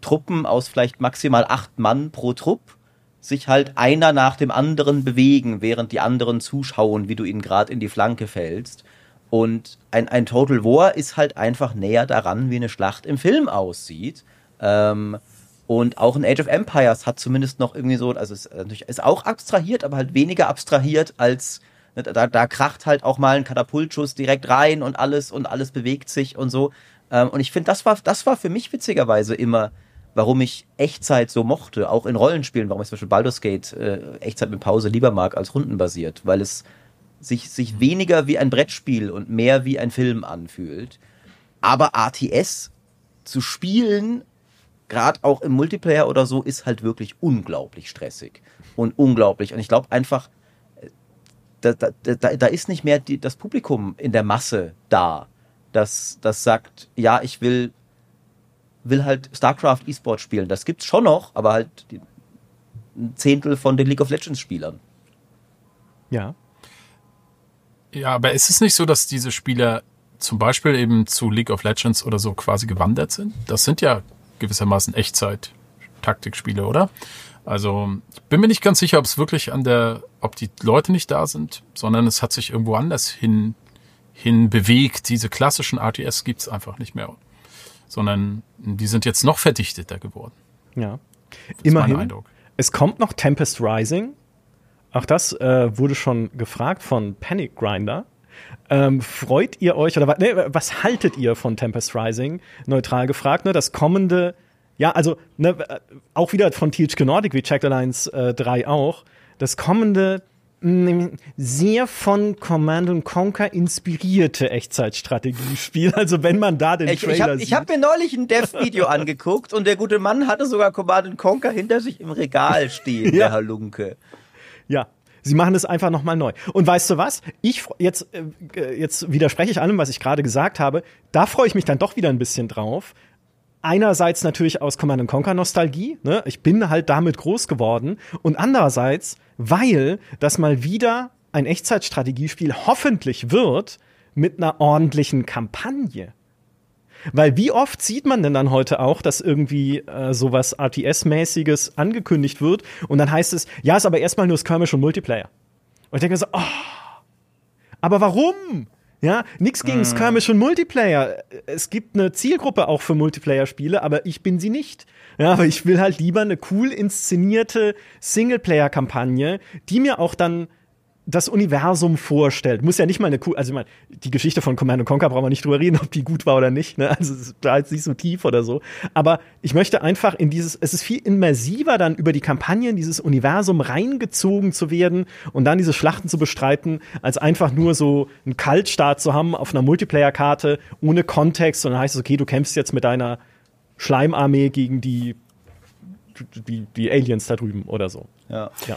Truppen aus vielleicht maximal acht Mann pro Trupp sich halt einer nach dem anderen bewegen, während die anderen zuschauen, wie du ihnen gerade in die Flanke fällst. Und ein, ein Total War ist halt einfach näher daran, wie eine Schlacht im Film aussieht. Ähm, und auch ein Age of Empires hat zumindest noch irgendwie so, also es ist auch abstrahiert, aber halt weniger abstrahiert als ne, da, da kracht halt auch mal ein Katapultschuss direkt rein und alles und alles bewegt sich und so. Ähm, und ich finde, das war, das war für mich witzigerweise immer warum ich Echtzeit so mochte, auch in Rollenspielen, warum ich zum Beispiel Baldur's Gate äh, Echtzeit mit Pause lieber mag als rundenbasiert, weil es sich, sich weniger wie ein Brettspiel und mehr wie ein Film anfühlt. Aber ATS zu spielen, gerade auch im Multiplayer oder so, ist halt wirklich unglaublich stressig und unglaublich. Und ich glaube einfach, äh, da, da, da, da ist nicht mehr die, das Publikum in der Masse da, das, das sagt, ja, ich will will halt StarCraft E-Sport spielen. Das gibt's schon noch, aber halt die, ein Zehntel von den League of Legends Spielern. Ja. Ja, aber ist es nicht so, dass diese Spieler zum Beispiel eben zu League of Legends oder so quasi gewandert sind? Das sind ja gewissermaßen Echtzeit-Taktikspiele, oder? Also ich bin mir nicht ganz sicher, ob es wirklich an der, ob die Leute nicht da sind, sondern es hat sich irgendwo anders hin, hin bewegt. Diese klassischen RTS gibt's einfach nicht mehr sondern die sind jetzt noch verdichteter geworden. Ja. Das Immerhin. Es kommt noch Tempest Rising. Auch das äh, wurde schon gefragt von Panic Grinder. Ähm, freut ihr euch oder nee, was haltet ihr von Tempest Rising? Neutral gefragt, ne? Das kommende, ja, also ne, äh, auch wieder von THQ Nordic wie Checked Alliance äh, 3 auch. Das kommende sehr von Command Conquer inspirierte Echtzeitstrategiespiel. [LAUGHS] Also wenn man da den ich, Trailer ich hab, sieht. Ich habe mir neulich ein Dev-Video [LAUGHS] angeguckt und der gute Mann hatte sogar Command Conquer hinter sich im Regal stehen, [LAUGHS] ja. der Halunke. Ja, Sie machen es einfach nochmal neu. Und weißt du was? Ich jetzt äh, jetzt widerspreche ich allem, was ich gerade gesagt habe. Da freue ich mich dann doch wieder ein bisschen drauf. Einerseits natürlich aus Command Conquer Nostalgie. Ne? Ich bin halt damit groß geworden. Und andererseits weil das mal wieder ein Echtzeitstrategiespiel hoffentlich wird mit einer ordentlichen Kampagne. Weil wie oft sieht man denn dann heute auch, dass irgendwie äh, sowas RTS-mäßiges angekündigt wird und dann heißt es, ja, ist aber erstmal nur Skirmish und Multiplayer. Und ich denke so, oh, aber warum? Ja, nix gegen mm. Skirmish und Multiplayer. Es gibt eine Zielgruppe auch für Multiplayer-Spiele, aber ich bin sie nicht. Ja, aber ich will halt lieber eine cool inszenierte Singleplayer-Kampagne, die mir auch dann das Universum vorstellt. Muss ja nicht mal eine cool, also ich meine, die Geschichte von Command Conquer brauchen wir nicht drüber reden, ob die gut war oder nicht. Ne? Also es ist da jetzt nicht so tief oder so. Aber ich möchte einfach in dieses, es ist viel immersiver, dann über die Kampagnen dieses Universum reingezogen zu werden und dann diese Schlachten zu bestreiten, als einfach nur so einen Kaltstart zu haben auf einer Multiplayer-Karte ohne Kontext. Und dann heißt es, okay, du kämpfst jetzt mit deiner Schleimarmee gegen die, die, die Aliens da drüben oder so. Ja. ja.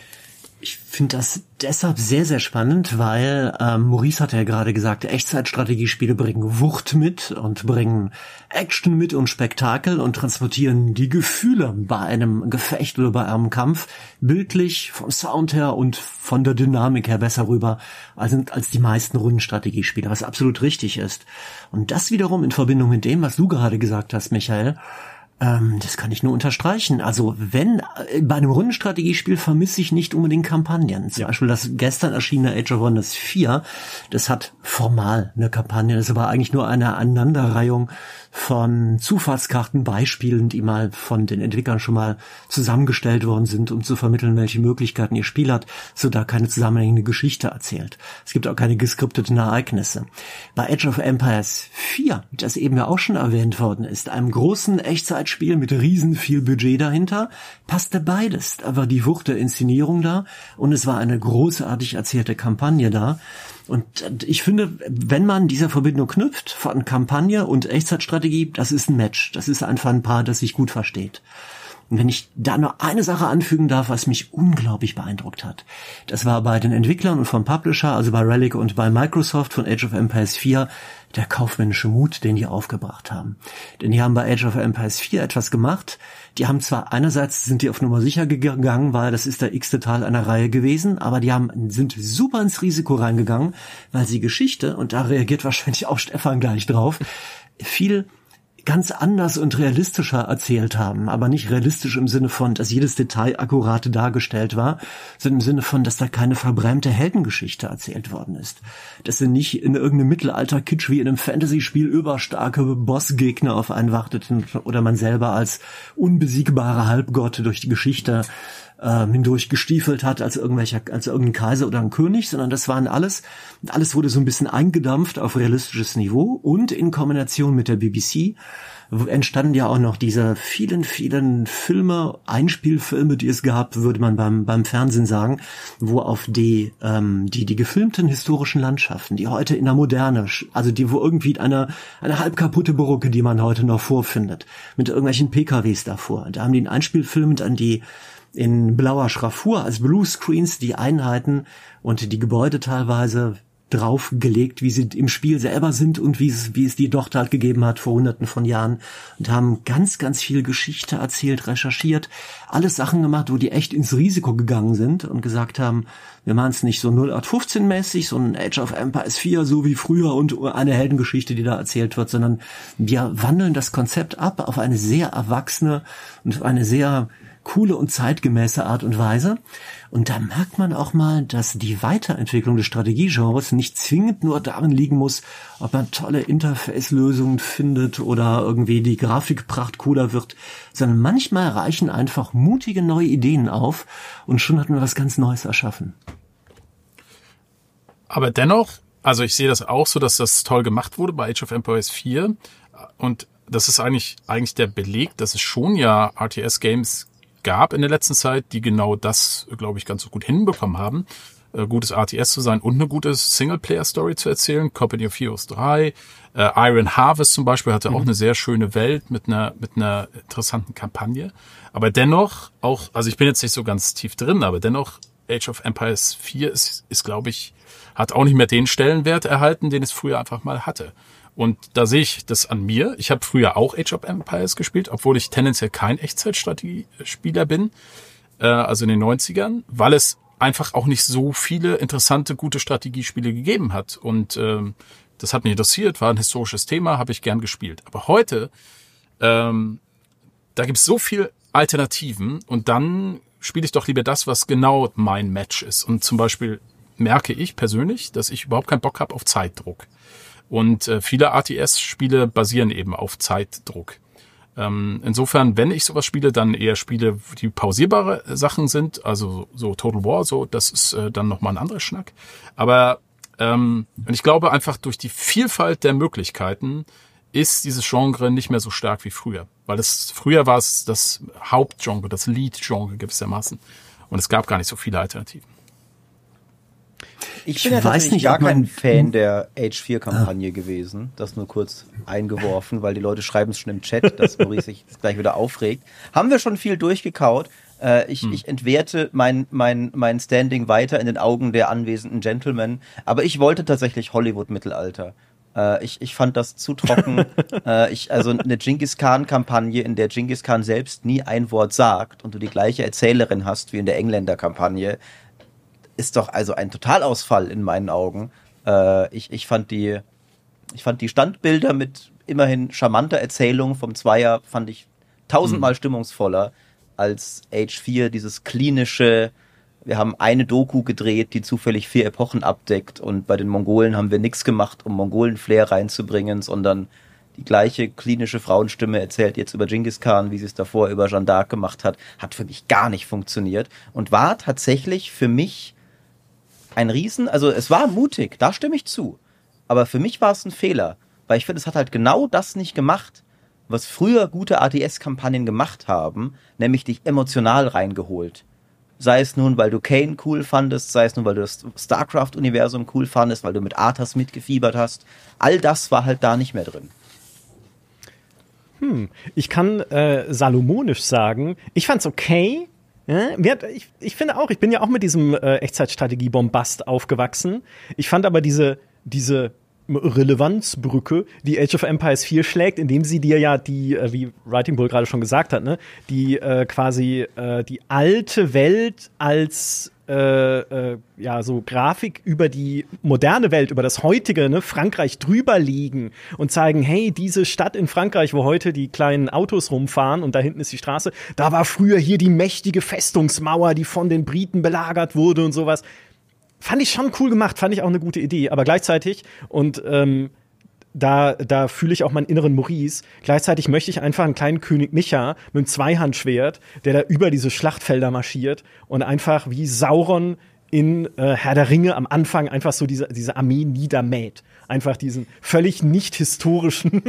Ich finde das deshalb sehr, sehr spannend, weil ähm, Maurice hat ja gerade gesagt, Echtzeitstrategiespiele bringen Wucht mit und bringen Action mit und Spektakel und transportieren die Gefühle bei einem Gefecht oder bei einem Kampf bildlich vom Sound her und von der Dynamik her besser rüber als, als die meisten Rundenstrategiespiele, was absolut richtig ist. Und das wiederum in Verbindung mit dem, was du gerade gesagt hast, Michael, ähm, das kann ich nur unterstreichen. Also wenn äh, bei einem Rundenstrategiespiel vermisse ich nicht unbedingt Kampagnen. Zum ja. Beispiel das gestern erschienene Age of Wonders 4, das hat formal eine Kampagne, das ist aber eigentlich nur eine Aneinanderreihung von Zufallskartenbeispielen, die mal von den Entwicklern schon mal zusammengestellt worden sind, um zu vermitteln, welche Möglichkeiten ihr Spiel hat, so da keine zusammenhängende Geschichte erzählt. Es gibt auch keine geskripteten Ereignisse. Bei Age of Empires 4, das eben ja auch schon erwähnt worden ist, einem großen Echtzeitspiel mit riesen viel Budget dahinter, passte beides. Da war die Wucht der Inszenierung da und es war eine großartig erzählte Kampagne da. Und ich finde, wenn man diese Verbindung knüpft von Kampagne und Echtzeitstrategie, das ist ein Match. Das ist einfach ein Paar, das sich gut versteht. Und wenn ich da nur eine Sache anfügen darf, was mich unglaublich beeindruckt hat. Das war bei den Entwicklern und vom Publisher, also bei Relic und bei Microsoft von Age of Empires 4, der kaufmännische Mut, den die aufgebracht haben. Denn die haben bei Age of Empires 4 etwas gemacht. Die haben zwar einerseits sind die auf Nummer sicher gegangen, weil das ist der x-te Teil einer Reihe gewesen, aber die haben, sind super ins Risiko reingegangen, weil sie Geschichte, und da reagiert wahrscheinlich auch Stefan gleich drauf, viel ganz anders und realistischer erzählt haben, aber nicht realistisch im Sinne von, dass jedes Detail akkurat dargestellt war, sondern im Sinne von, dass da keine verbrämte Heldengeschichte erzählt worden ist. Dass sie nicht in irgendeinem Mittelalter-Kitsch wie in einem Fantasy-Spiel überstarke Bossgegner auf einen warteten oder man selber als unbesiegbare Halbgott durch die Geschichte ähm, hindurch gestiefelt hat als irgendwelcher, als irgendein Kaiser oder ein König, sondern das waren alles, alles wurde so ein bisschen eingedampft auf realistisches Niveau und in Kombination mit der BBC entstanden ja auch noch diese vielen, vielen Filme, Einspielfilme, die es gab, würde man beim, beim Fernsehen sagen, wo auf die, ähm, die, die gefilmten historischen Landschaften, die heute in der Moderne, also die, wo irgendwie eine, eine halb kaputte Brücke, die man heute noch vorfindet, mit irgendwelchen PKWs davor. Da haben die einen Einspielfilm dann die, in blauer Schraffur als Bluescreens die Einheiten und die Gebäude teilweise draufgelegt, wie sie im Spiel selber sind und wie es, wie es die Tochter halt gegeben hat vor hunderten von Jahren und haben ganz, ganz viel Geschichte erzählt, recherchiert, alles Sachen gemacht, wo die echt ins Risiko gegangen sind und gesagt haben, wir machen es nicht so 0815 mäßig, so ein Age of Empires 4, so wie früher und eine Heldengeschichte, die da erzählt wird, sondern wir wandeln das Konzept ab auf eine sehr erwachsene und eine sehr coole und zeitgemäße Art und Weise. Und da merkt man auch mal, dass die Weiterentwicklung des Strategiegenres nicht zwingend nur darin liegen muss, ob man tolle Interface-Lösungen findet oder irgendwie die Grafikpracht cooler wird, sondern manchmal reichen einfach mutige neue Ideen auf und schon hat man was ganz Neues erschaffen. Aber dennoch, also ich sehe das auch so, dass das toll gemacht wurde bei Age of Empires 4 und das ist eigentlich, eigentlich der Beleg, dass es schon ja RTS-Games gab in der letzten Zeit, die genau das, glaube ich, ganz so gut hinbekommen haben, äh, gutes RTS zu sein und eine gute Singleplayer-Story zu erzählen. Company of Heroes 3, äh, Iron Harvest zum Beispiel hatte mhm. auch eine sehr schöne Welt mit einer, mit einer interessanten Kampagne. Aber dennoch auch, also ich bin jetzt nicht so ganz tief drin, aber dennoch Age of Empires 4 ist, ist glaube ich, hat auch nicht mehr den Stellenwert erhalten, den es früher einfach mal hatte. Und da sehe ich das an mir. Ich habe früher auch Age of Empires gespielt, obwohl ich tendenziell kein Echtzeitstrategiespieler bin, äh, also in den 90ern, weil es einfach auch nicht so viele interessante, gute Strategiespiele gegeben hat. Und ähm, das hat mich interessiert, war ein historisches Thema, habe ich gern gespielt. Aber heute, ähm, da gibt es so viel Alternativen und dann spiele ich doch lieber das, was genau mein Match ist. Und zum Beispiel merke ich persönlich, dass ich überhaupt keinen Bock habe auf Zeitdruck. Und äh, viele ATS-Spiele basieren eben auf Zeitdruck. Ähm, insofern, wenn ich sowas spiele, dann eher Spiele, die pausierbare Sachen sind, also so Total War, so, das ist äh, dann nochmal ein anderer Schnack. Aber ähm, und ich glaube einfach durch die Vielfalt der Möglichkeiten ist dieses Genre nicht mehr so stark wie früher. Weil das früher war es das Hauptgenre, das Lead-Genre gewissermaßen. Und es gab gar nicht so viele Alternativen. Ich bin ich ja weiß nicht, gar kein Fan der Age 4 Kampagne ah. gewesen. Das nur kurz eingeworfen, weil die Leute schreiben es schon im Chat, dass Maurice sich gleich wieder aufregt. Haben wir schon viel durchgekaut. Äh, ich, hm. ich entwerte mein, mein, mein Standing weiter in den Augen der anwesenden Gentlemen. Aber ich wollte tatsächlich Hollywood-Mittelalter. Äh, ich, ich fand das zu trocken. [LAUGHS] äh, ich, also eine Genghis Khan-Kampagne, in der Genghis Khan selbst nie ein Wort sagt und du die gleiche Erzählerin hast wie in der Engländer-Kampagne, ist doch also ein Totalausfall in meinen Augen. Äh, ich, ich fand die, ich fand die Standbilder mit immerhin charmanter Erzählung vom Zweier fand ich tausendmal hm. stimmungsvoller als Age 4, dieses klinische, wir haben eine Doku gedreht, die zufällig vier Epochen abdeckt und bei den Mongolen haben wir nichts gemacht, um Mongolen-Flair reinzubringen, sondern die gleiche klinische Frauenstimme erzählt jetzt über Genghis Khan, wie sie es davor über Jeanne d'Arc gemacht hat, hat für mich gar nicht funktioniert und war tatsächlich für mich ein Riesen, also es war mutig, da stimme ich zu, aber für mich war es ein Fehler, weil ich finde, es hat halt genau das nicht gemacht, was früher gute ATS-Kampagnen gemacht haben, nämlich dich emotional reingeholt. Sei es nun, weil du Kane cool fandest, sei es nun, weil du das StarCraft-Universum cool fandest, weil du mit Arthas mitgefiebert hast. All das war halt da nicht mehr drin. Hm, ich kann äh, salomonisch sagen, ich fand's okay. Ja, ich, ich finde auch, ich bin ja auch mit diesem äh, Echtzeitstrategie-Bombast aufgewachsen. Ich fand aber diese, diese Relevanzbrücke, die Age of Empires 4 schlägt, indem sie dir ja die, äh, wie Writing Bull gerade schon gesagt hat, ne, die äh, quasi äh, die alte Welt als äh, äh, ja so Grafik über die moderne Welt, über das heutige ne, Frankreich drüber liegen und zeigen, hey, diese Stadt in Frankreich, wo heute die kleinen Autos rumfahren und da hinten ist die Straße, da war früher hier die mächtige Festungsmauer, die von den Briten belagert wurde und sowas. Fand ich schon cool gemacht, fand ich auch eine gute Idee, aber gleichzeitig und ähm, da, da fühle ich auch meinen inneren Maurice. Gleichzeitig möchte ich einfach einen kleinen König Micha mit einem Zweihandschwert, der da über diese Schlachtfelder marschiert und einfach wie Sauron in äh, Herr der Ringe am Anfang einfach so diese, diese Armee niedermäht. Einfach diesen völlig nicht historischen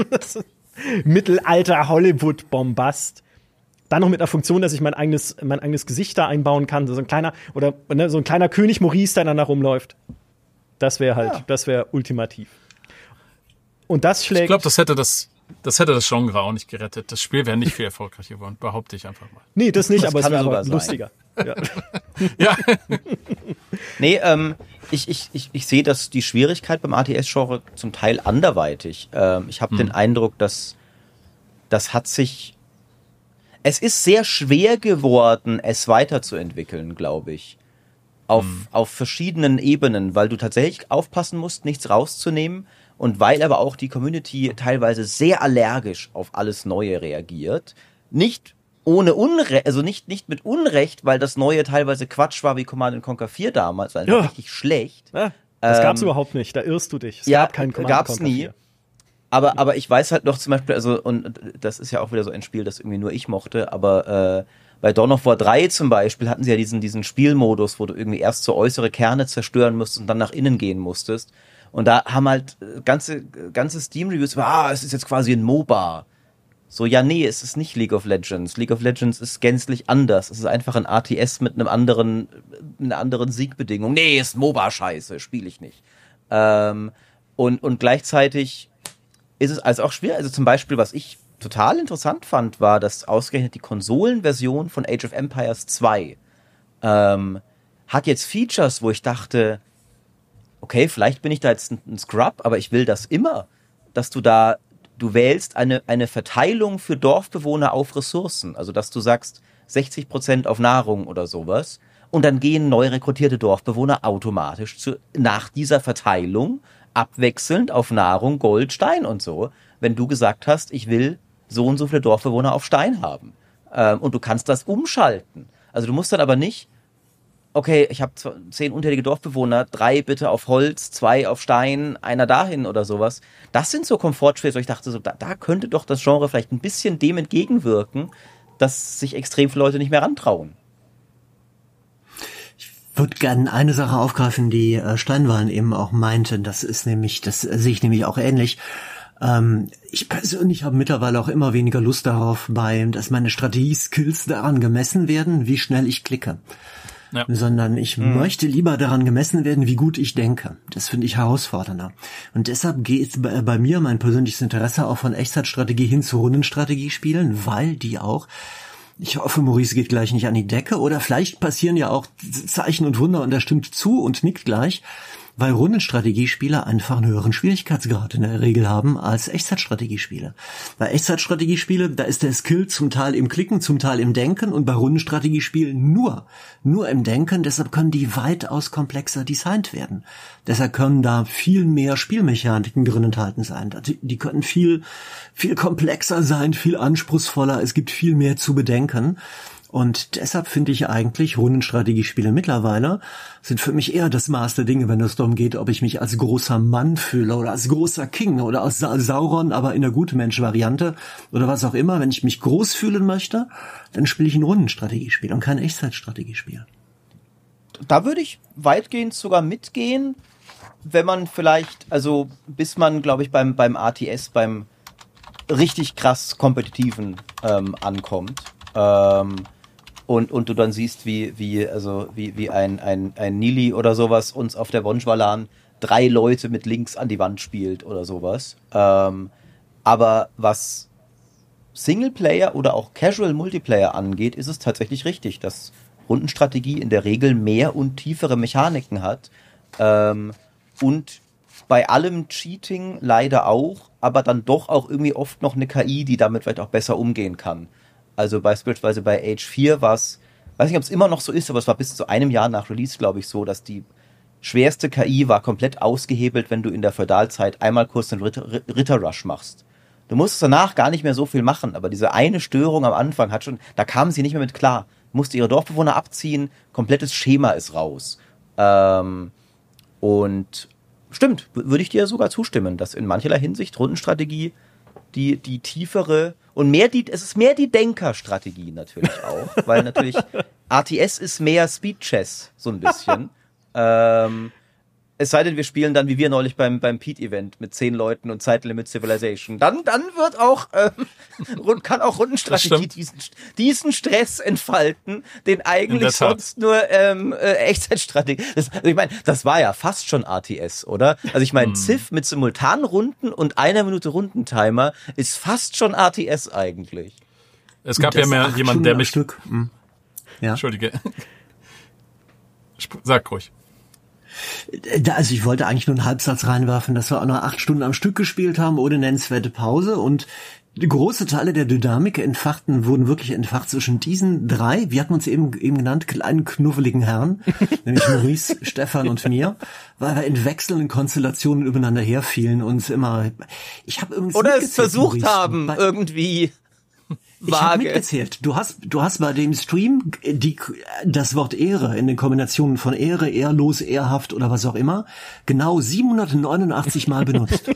[LAUGHS] Mittelalter-Hollywood-Bombast dann noch mit einer Funktion, dass ich mein eigenes, mein eigenes Gesicht da einbauen kann. So ein kleiner, oder ne, so ein kleiner König Maurice, der dann da rumläuft. Das wäre halt, ja. das wäre ultimativ. Und das schlägt. Ich glaube, das hätte das, das hätte das Genre auch nicht gerettet. Das Spiel wäre nicht viel erfolgreicher geworden, behaupte ich einfach mal. Nee, das nicht, das aber es wäre aber lustiger. Ja. [LAUGHS] ja. [LAUGHS] nee, ähm, ich, ich, ich, ich sehe, dass die Schwierigkeit beim ATS-Genre zum Teil anderweitig. Ähm, ich habe hm. den Eindruck, dass das hat sich es ist sehr schwer geworden, es weiterzuentwickeln, glaube ich. Auf, mhm. auf verschiedenen Ebenen, weil du tatsächlich aufpassen musst, nichts rauszunehmen und weil aber auch die Community teilweise sehr allergisch auf alles Neue reagiert. Nicht ohne Unrecht, also nicht, nicht mit Unrecht, weil das Neue teilweise Quatsch war wie Command Conquer 4 damals, also ja. richtig schlecht. Ja, das ähm, gab's überhaupt nicht, da irrst du dich. Es ja, gab keinen Command gab's Conquer nie. 4. Aber, aber ich weiß halt noch zum Beispiel, also, und das ist ja auch wieder so ein Spiel, das irgendwie nur ich mochte, aber äh, bei Dawn of War 3 zum Beispiel hatten sie ja diesen, diesen Spielmodus, wo du irgendwie erst so äußere Kerne zerstören musst und dann nach innen gehen musstest. Und da haben halt ganze, ganze Steam-Reviews, ah, es ist jetzt quasi ein MOBA. So, ja, nee, es ist nicht League of Legends. League of Legends ist gänzlich anders. Es ist einfach ein ATS mit einem anderen, einer anderen Siegbedingung. Nee, ist MOBA-Scheiße, spiele ich nicht. Ähm, und, und gleichzeitig ist es also auch schwer. Also zum Beispiel, was ich total interessant fand, war, dass ausgerechnet die Konsolenversion von Age of Empires 2 ähm, hat jetzt Features, wo ich dachte, okay, vielleicht bin ich da jetzt ein, Scrub, aber ich will das immer, dass du da, du wählst eine, eine Verteilung für Dorfbewohner auf Ressourcen. Also, dass du sagst, 60 Prozent auf Nahrung oder sowas. Und dann gehen neu rekrutierte Dorfbewohner automatisch zu, nach dieser Verteilung abwechselnd auf Nahrung, Gold, Stein und so, wenn du gesagt hast, ich will so und so viele Dorfbewohner auf Stein haben. Ähm, und du kannst das umschalten. Also du musst dann aber nicht okay, ich habe zehn unterlige Dorfbewohner, drei bitte auf Holz, zwei auf Stein, einer dahin oder sowas. Das sind so Komfortspiele, wo ich dachte, so, da, da könnte doch das Genre vielleicht ein bisschen dem entgegenwirken, dass sich extrem viele Leute nicht mehr rantrauen. Ich würde gerne eine Sache aufgreifen, die äh, Steinwahlen eben auch meinte. Das ist nämlich, das sehe ich nämlich auch ähnlich. Ähm, ich persönlich habe mittlerweile auch immer weniger Lust darauf, bei, dass meine Strategie-Skills daran gemessen werden, wie schnell ich klicke ja. sondern ich mhm. möchte lieber daran gemessen werden, wie gut ich denke. Das finde ich herausfordernder. Und deshalb geht bei, bei mir mein persönliches Interesse auch von Echtzeitstrategie hin zu Rundenstrategie spielen, weil die auch ich hoffe, Maurice geht gleich nicht an die Decke oder vielleicht passieren ja auch Zeichen und Wunder und er stimmt zu und nickt gleich weil Rundenstrategiespiele einfach einen höheren Schwierigkeitsgrad in der Regel haben als Echtzeitstrategiespiele. Bei Echtzeitstrategiespiele, da ist der Skill zum Teil im Klicken, zum Teil im Denken und bei Rundenstrategiespielen nur, nur im Denken, deshalb können die weitaus komplexer designt werden. Deshalb können da viel mehr Spielmechaniken drin enthalten sein. Die können viel, viel komplexer sein, viel anspruchsvoller, es gibt viel mehr zu bedenken. Und deshalb finde ich eigentlich Rundenstrategiespiele mittlerweile sind für mich eher das Maß der Dinge, wenn es darum geht, ob ich mich als großer Mann fühle oder als großer King oder als Sauron, aber in der Gutmensch-Variante oder was auch immer. Wenn ich mich groß fühlen möchte, dann spiele ich ein Rundenstrategiespiel und kein Echtzeitstrategiespiel. Da würde ich weitgehend sogar mitgehen, wenn man vielleicht, also bis man, glaube ich, beim, beim ATS, beim richtig krass kompetitiven ähm, ankommt. Ähm, und, und du dann siehst, wie, wie, also, wie, wie ein, ein, ein Nili oder sowas uns auf der Wonjwalan drei Leute mit links an die Wand spielt oder sowas. Ähm, aber was Singleplayer oder auch Casual Multiplayer angeht, ist es tatsächlich richtig, dass Rundenstrategie in der Regel mehr und tiefere Mechaniken hat. Ähm, und bei allem Cheating leider auch, aber dann doch auch irgendwie oft noch eine KI, die damit vielleicht auch besser umgehen kann. Also beispielsweise bei Age 4 war es, weiß nicht, ob es immer noch so ist, aber es war bis zu einem Jahr nach Release, glaube ich, so, dass die schwerste KI war komplett ausgehebelt, wenn du in der Feudalzeit einmal kurz den Ritter, Ritterrush machst. Du musstest danach gar nicht mehr so viel machen, aber diese eine Störung am Anfang hat schon, da kamen sie nicht mehr mit klar. Musste ihre Dorfbewohner abziehen, komplettes Schema ist raus. Ähm, und stimmt, würde ich dir sogar zustimmen, dass in mancherlei Hinsicht Rundenstrategie die, die tiefere und mehr die, es ist mehr die Denkerstrategie natürlich [LAUGHS] auch, weil natürlich RTS ist mehr Speed Chess, so ein bisschen. [LAUGHS] ähm, es sei denn, wir spielen dann wie wir neulich beim, beim Pete-Event mit zehn Leuten und Zeitlimit Civilization. Dann, dann wird auch, ähm, [LAUGHS] kann auch Rundenstrategie diesen, diesen Stress entfalten, den eigentlich sonst nur ähm, äh, Echtzeitstrategie. Das, also ich meine, das war ja fast schon RTS, oder? Also ich meine, hm. Civ mit simultanen Runden und einer Minute Rundentimer ist fast schon RTS eigentlich. Es gab ja mehr jemand, der mich. Stück. Hm. Ja. Entschuldige. [LAUGHS] Sag ruhig. Also ich wollte eigentlich nur einen Halbsatz reinwerfen, dass wir auch noch acht Stunden am Stück gespielt haben, ohne nennenswerte Pause. Und große Teile der Dynamik entfachten, wurden wirklich entfacht zwischen diesen drei, wir hatten uns eben, eben genannt, kleinen knuffeligen Herren, [LAUGHS] nämlich Maurice, Stefan und mir, weil wir in wechselnden Konstellationen übereinander herfielen und immer, ich habe irgendwie Oder es versucht Maurice, haben, irgendwie ich habe mitgezählt. Du hast, du hast bei dem Stream die, das Wort Ehre in den Kombinationen von Ehre, ehrlos, ehrhaft oder was auch immer genau 789 Mal benutzt. [LAUGHS]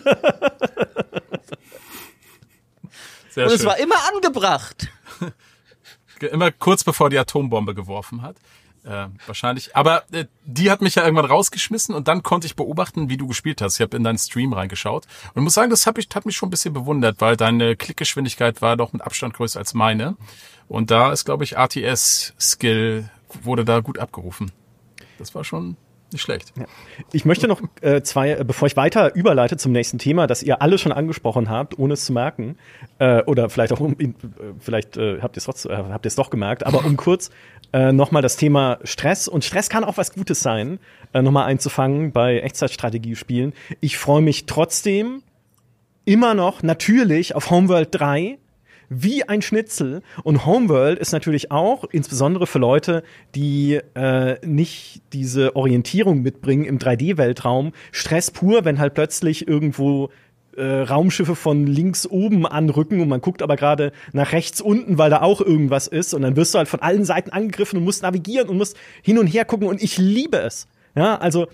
Sehr Und schön. es war immer angebracht. [LAUGHS] immer kurz bevor die Atombombe geworfen hat. Äh, wahrscheinlich. Aber äh, die hat mich ja irgendwann rausgeschmissen und dann konnte ich beobachten, wie du gespielt hast. Ich habe in deinen Stream reingeschaut und muss sagen, das hab ich, hat mich schon ein bisschen bewundert, weil deine Klickgeschwindigkeit war doch mit Abstand größer als meine. Und da ist, glaube ich, RTS-Skill wurde da gut abgerufen. Das war schon nicht schlecht. Ja. Ich möchte noch äh, zwei, äh, bevor ich weiter überleite zum nächsten Thema, das ihr alle schon angesprochen habt, ohne es zu merken, äh, oder vielleicht auch, um, äh, vielleicht äh, habt ihr es äh, habt ihr es doch gemerkt, aber um kurz äh, nochmal das Thema Stress und Stress kann auch was Gutes sein, äh, nochmal einzufangen bei Echtzeitstrategiespielen. Ich freue mich trotzdem immer noch natürlich auf Homeworld 3 wie ein Schnitzel. Und Homeworld ist natürlich auch, insbesondere für Leute, die äh, nicht diese Orientierung mitbringen im 3D-Weltraum, Stress pur, wenn halt plötzlich irgendwo äh, Raumschiffe von links oben anrücken und man guckt aber gerade nach rechts unten, weil da auch irgendwas ist und dann wirst du halt von allen Seiten angegriffen und musst navigieren und musst hin und her gucken und ich liebe es. Ja, also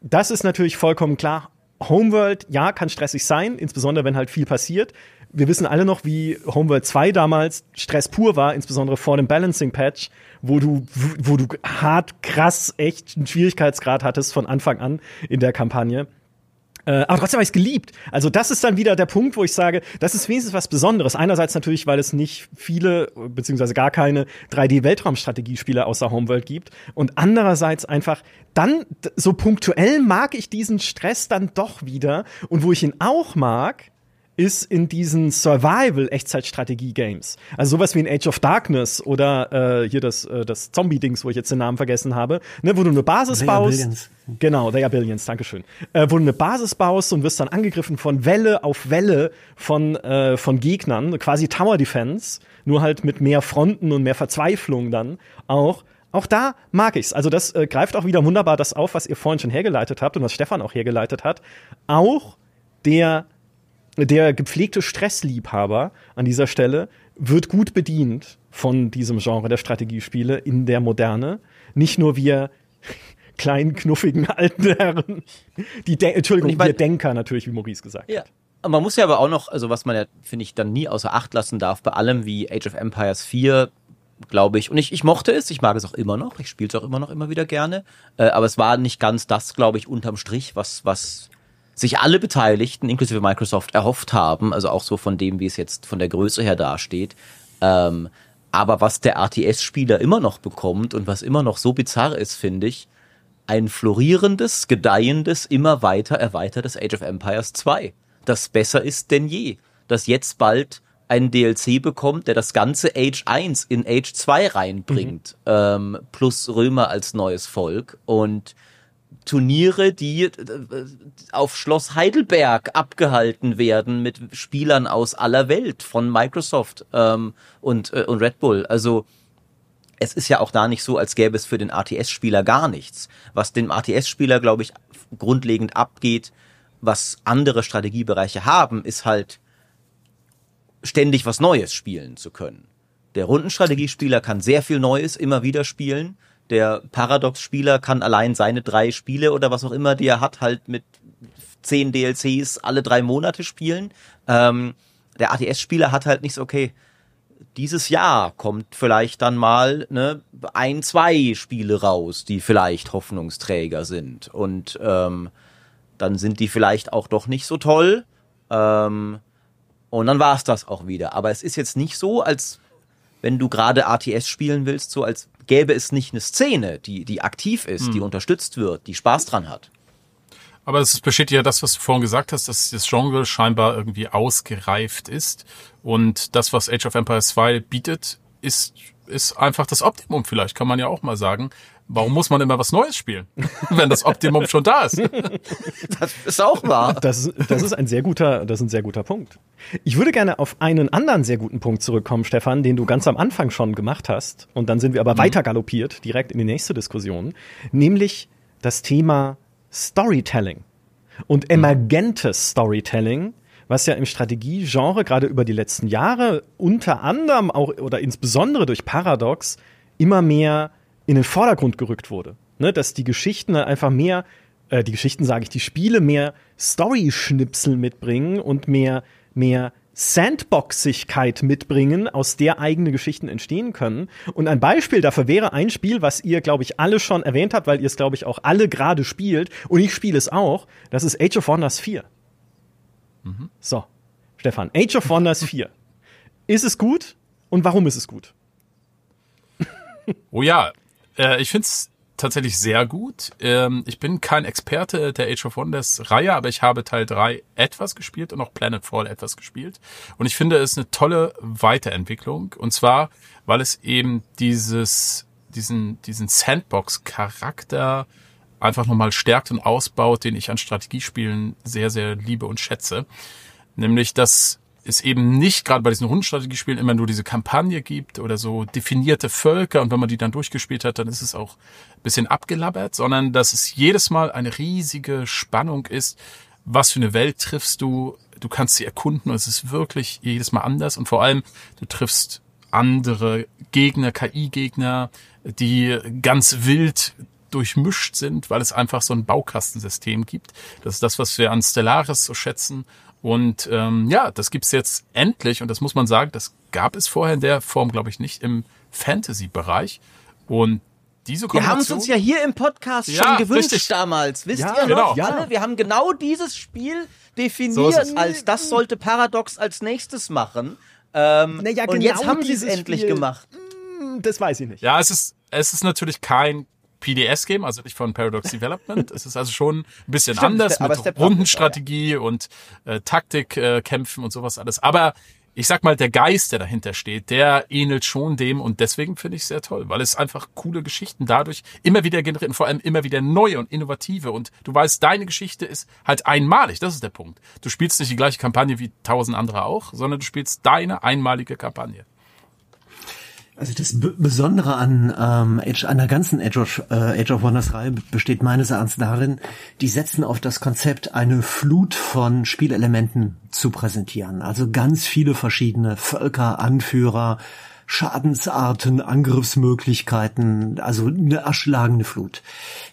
das ist natürlich vollkommen klar. Homeworld, ja, kann stressig sein, insbesondere wenn halt viel passiert. Wir wissen alle noch, wie Homeworld 2 damals Stress pur war, insbesondere vor dem Balancing Patch, wo du, wo du hart, krass, echt einen Schwierigkeitsgrad hattest von Anfang an in der Kampagne. Äh, aber trotzdem habe ich es geliebt. Also das ist dann wieder der Punkt, wo ich sage, das ist wenigstens was Besonderes. Einerseits natürlich, weil es nicht viele beziehungsweise gar keine 3D-Weltraumstrategiespiele außer Homeworld gibt. Und andererseits einfach dann so punktuell mag ich diesen Stress dann doch wieder. Und wo ich ihn auch mag, ist in diesen Survival-Echtzeitstrategie-Games. Also sowas wie in Age of Darkness oder äh, hier das, äh, das Zombie-Dings, wo ich jetzt den Namen vergessen habe, ne, wo du eine Basis They baust. Billions. Genau, They are Billions, Dankeschön. Äh, wo du eine Basis baust und wirst dann angegriffen von Welle auf Welle von, äh, von Gegnern, quasi Tower Defense, nur halt mit mehr Fronten und mehr Verzweiflung dann auch. Auch da mag ich's. Also das äh, greift auch wieder wunderbar das auf, was ihr vorhin schon hergeleitet habt und was Stefan auch hergeleitet hat. Auch der der gepflegte Stressliebhaber an dieser Stelle wird gut bedient von diesem Genre der Strategiespiele in der Moderne. Nicht nur wir [LAUGHS] kleinen, knuffigen alten Herren, die, De Entschuldigung, Und ich mein- wir Denker natürlich, wie Maurice gesagt Ja. hat. Man muss ja aber auch noch, also was man ja, finde ich, dann nie außer Acht lassen darf, bei allem wie Age of Empires 4, glaube ich, und ich, ich mochte es, ich mag es auch immer noch, ich spiele es auch immer noch immer wieder gerne, äh, aber es war nicht ganz das, glaube ich, unterm Strich, was, was sich alle Beteiligten, inklusive Microsoft, erhofft haben, also auch so von dem, wie es jetzt von der Größe her dasteht. Ähm, aber was der RTS-Spieler immer noch bekommt und was immer noch so bizarr ist, finde ich, ein florierendes, gedeihendes, immer weiter erweitertes Age of Empires 2, das besser ist denn je, das jetzt bald einen DLC bekommt, der das ganze Age 1 in Age 2 reinbringt, ähm, plus Römer als neues Volk und Turniere, die äh, auf Schloss Heidelberg abgehalten werden mit Spielern aus aller Welt von Microsoft ähm, und, äh, und Red Bull. Also es ist ja auch da nicht so, als gäbe es für den RTS-Spieler gar nichts. Was dem RTS-Spieler, glaube ich, grundlegend abgeht, was andere Strategiebereiche haben, ist halt ständig was Neues spielen zu können. Der Rundenstrategiespieler kann sehr viel Neues immer wieder spielen. Der Paradox-Spieler kann allein seine drei Spiele oder was auch immer, die er hat, halt mit zehn DLCs alle drei Monate spielen. Ähm, der ATS-Spieler hat halt nicht so, okay, dieses Jahr kommt vielleicht dann mal ne, ein, zwei Spiele raus, die vielleicht Hoffnungsträger sind. Und ähm, dann sind die vielleicht auch doch nicht so toll. Ähm, und dann war es das auch wieder. Aber es ist jetzt nicht so, als wenn du gerade ATS spielen willst, so als gäbe es nicht eine Szene, die, die aktiv ist, die unterstützt wird, die Spaß dran hat. Aber es bestätigt ja das, was du vorhin gesagt hast, dass das Genre scheinbar irgendwie ausgereift ist. Und das, was Age of Empires 2 bietet, ist, ist einfach das Optimum vielleicht, kann man ja auch mal sagen. Warum muss man immer was Neues spielen, [LAUGHS] wenn das Optimum schon da ist? [LAUGHS] Das ist auch wahr. Das, ist- das ist ein sehr guter, das ist ein sehr guter Punkt. Ich würde gerne auf einen anderen sehr guten Punkt zurückkommen, Stefan, den du ganz am Anfang schon gemacht hast. Und dann sind wir aber weiter galoppiert, direkt in die nächste Diskussion, nämlich das Thema Storytelling und emergentes Storytelling, was ja im Strategiegenre gerade über die letzten Jahre unter anderem auch oder insbesondere durch Paradox immer mehr in den Vordergrund gerückt wurde. Ne, dass die Geschichten einfach mehr, äh, die Geschichten sage ich, die Spiele mehr Story-Schnipsel mitbringen und mehr, mehr Sandboxigkeit mitbringen, aus der eigene Geschichten entstehen können. Und ein Beispiel dafür wäre ein Spiel, was ihr, glaube ich, alle schon erwähnt habt, weil ihr es, glaube ich, auch alle gerade spielt. Und ich spiele es auch. Das ist Age of Wonders 4. So, Stefan, Age of Wonders [LAUGHS] 4. Ist es gut? Und warum ist es gut? Oh ja, äh, ich find's tatsächlich sehr gut. Ähm, ich bin kein Experte der Age of Wonders Reihe, aber ich habe Teil 3 etwas gespielt und auch Planetfall etwas gespielt. Und ich finde es eine tolle Weiterentwicklung. Und zwar, weil es eben dieses, diesen, diesen Sandbox-Charakter einfach nochmal stärkt und ausbaut, den ich an Strategiespielen sehr, sehr liebe und schätze. Nämlich, dass es eben nicht gerade bei diesen Rundenstrategiespielen immer nur diese Kampagne gibt oder so definierte Völker und wenn man die dann durchgespielt hat, dann ist es auch ein bisschen abgelabbert, sondern dass es jedes Mal eine riesige Spannung ist, was für eine Welt triffst du, du kannst sie erkunden und es ist wirklich jedes Mal anders. Und vor allem du triffst andere Gegner, KI-Gegner, die ganz wild durchmischt sind, weil es einfach so ein Baukastensystem gibt. Das ist das, was wir an Stellaris so schätzen. Und ähm, ja, das gibt's jetzt endlich und das muss man sagen, das gab es vorher in der Form, glaube ich, nicht im Fantasy-Bereich. Und diese Wir haben es uns ja hier im Podcast Ja, schon gewünscht richtig. damals. Wisst Ja, ihr genau. noch, Ja. alle? Wir haben genau dieses Spiel So definiert es. als das sollte Paradox als nächstes machen. Ähm, Naja, und genau jetzt haben sie es endlich Spiel. gemacht. Hm, Das weiß ich nicht. Ja, es ist, es ist natürlich kein PDS-Game, also nicht von Paradox [LAUGHS] Development. es ist also schon ein bisschen Stimmt, anders aber mit Rundenstrategie und äh, Taktikkämpfen äh, und sowas alles. Aber ich sag mal, der Geist, der dahinter steht, der ähnelt schon dem und deswegen finde ich es sehr toll, weil es einfach coole Geschichten dadurch immer wieder generiert und vor allem immer wieder neue und innovative und du weißt, deine Geschichte ist halt einmalig, das ist der Punkt. Du spielst nicht die gleiche Kampagne wie tausend andere auch, sondern du spielst deine einmalige Kampagne. Also das Besondere an, ähm, Age, an der ganzen Age of, äh, Age of Wonders Reihe besteht meines Erachtens darin, die setzen auf das Konzept, eine Flut von Spielelementen zu präsentieren. Also ganz viele verschiedene Völker, Anführer, Schadensarten, Angriffsmöglichkeiten, also eine erschlagene Flut.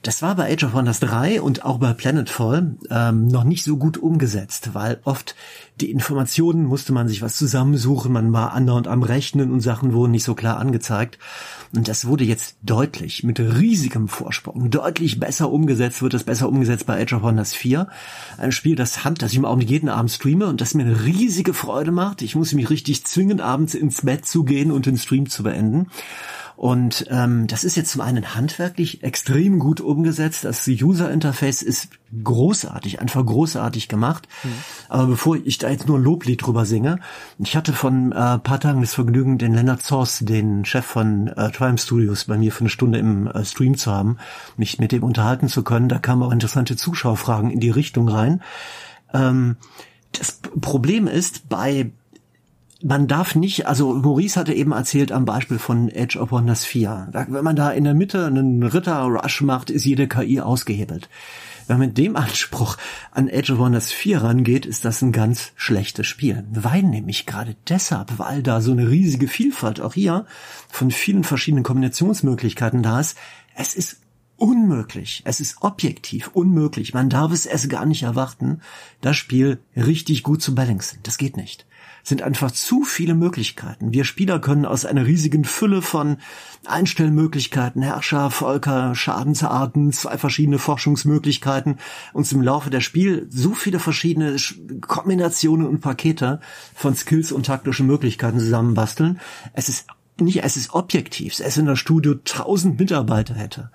Das war bei Age of Wonders 3 und auch bei Planetfall ähm, noch nicht so gut umgesetzt, weil oft die Informationen musste man sich was zusammensuchen, man war andauernd am Rechnen und Sachen wurden nicht so klar angezeigt. Und das wurde jetzt deutlich, mit riesigem Vorsprung, deutlich besser umgesetzt, wird es besser umgesetzt bei Age of Wonders 4. Ein Spiel, das Hand, das ich im Augenblick jeden Abend streame und das mir eine riesige Freude macht. Ich muss mich richtig zwingen, abends ins Bett zu gehen und den Stream zu beenden. Und ähm, das ist jetzt zum einen handwerklich extrem gut umgesetzt. Das User-Interface ist großartig, einfach großartig gemacht. Aber bevor ich da jetzt nur ein Loblied drüber singe, ich hatte von äh, paar Tagen das Vergnügen, den Leonard Source, den Chef von äh, Triumph Studios, bei mir für eine Stunde im äh, Stream zu haben, mich mit dem unterhalten zu können. Da kamen auch interessante Zuschauerfragen in die Richtung rein. Ähm, das Problem ist, bei man darf nicht, also Maurice hatte eben erzählt am Beispiel von Edge of Wonders 4. Da, wenn man da in der Mitte einen Ritter-Rush macht, ist jede KI ausgehebelt. Wenn man mit dem Anspruch an Edge of Wonders 4 rangeht, ist das ein ganz schlechtes Spiel. Weil nämlich gerade deshalb, weil da so eine riesige Vielfalt auch hier von vielen verschiedenen Kombinationsmöglichkeiten da ist, es ist unmöglich. Es ist objektiv unmöglich. Man darf es erst gar nicht erwarten, das Spiel richtig gut zu balancen. Das geht nicht. Sind einfach zu viele Möglichkeiten. Wir Spieler können aus einer riesigen Fülle von Einstellmöglichkeiten, Herrscher, Völker, Schadensarten, zwei verschiedene Forschungsmöglichkeiten uns im Laufe der Spiel so viele verschiedene Sch- Kombinationen und Pakete von Skills und taktischen Möglichkeiten zusammenbasteln. Es ist nicht, es ist objektiv. Es in der Studio tausend Mitarbeiter hätte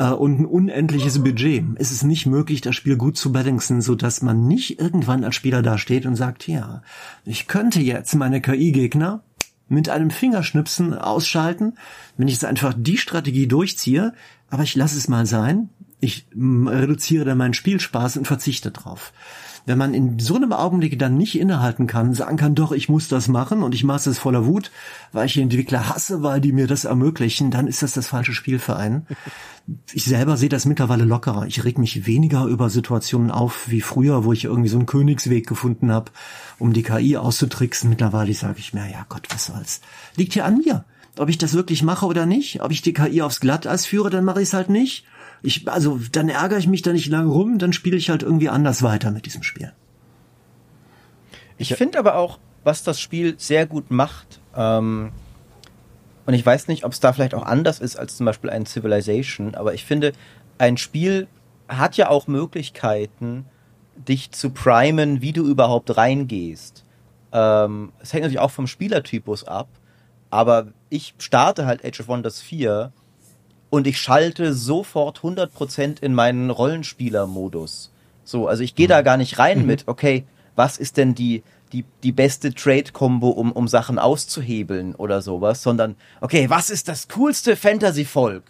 äh, und ein unendliches Budget, ist es nicht möglich, das Spiel gut zu balancen, so dass man nicht irgendwann als Spieler dasteht und sagt, ja, ich könnte jetzt meine KI-Gegner mit einem Fingerschnipsen ausschalten, wenn ich jetzt einfach die Strategie durchziehe, aber ich lasse es mal sein. Ich mm, reduziere dann meinen Spielspaß und verzichte drauf. Wenn man in so einem Augenblick dann nicht innehalten kann, sagen kann, doch, ich muss das machen und ich mache es voller Wut, weil ich die Entwickler hasse, weil die mir das ermöglichen, dann ist das das falsche Spiel für einen. [LAUGHS] Ich selber sehe das mittlerweile lockerer. Ich reg mich weniger über Situationen auf wie früher, wo ich irgendwie so einen Königsweg gefunden habe, um die KI auszutricksen. Mittlerweile sage ich mir, ja Gott, was soll's. Liegt hier an mir. Ob ich das wirklich mache oder nicht, ob ich die KI aufs Glatteis führe, dann mache ich es halt nicht. Ich, also, dann ärgere ich mich da nicht lange rum, dann spiele ich halt irgendwie anders weiter mit diesem Spiel. Ich finde aber auch, was das Spiel sehr gut macht, ähm, und ich weiß nicht, ob es da vielleicht auch anders ist als zum Beispiel ein Civilization, aber ich finde, ein Spiel hat ja auch Möglichkeiten, dich zu primen, wie du überhaupt reingehst. Ähm, es hängt natürlich auch vom Spielertypus ab, aber ich starte halt Age of Wonders 4 und ich schalte sofort 100% in meinen Rollenspieler-Modus. So, also ich gehe da gar nicht rein mit, okay, was ist denn die, die, die beste Trade-Kombo, um, um Sachen auszuhebeln oder sowas, sondern, okay, was ist das coolste Fantasy-Volk?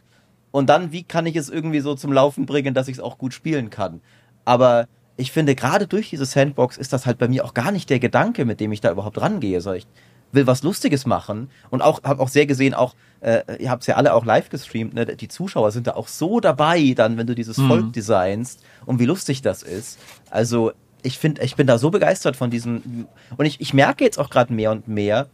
Und dann, wie kann ich es irgendwie so zum Laufen bringen, dass ich es auch gut spielen kann? Aber ich finde, gerade durch diese Sandbox ist das halt bei mir auch gar nicht der Gedanke, mit dem ich da überhaupt rangehe. So, ich will was Lustiges machen und auch habe auch sehr gesehen, auch äh, ihr habt es ja alle auch live gestreamt, ne? die Zuschauer sind da auch so dabei, dann wenn du dieses Volk designst und wie lustig das ist. Also ich finde, ich bin da so begeistert von diesem. Und ich, ich merke jetzt auch gerade mehr und mehr,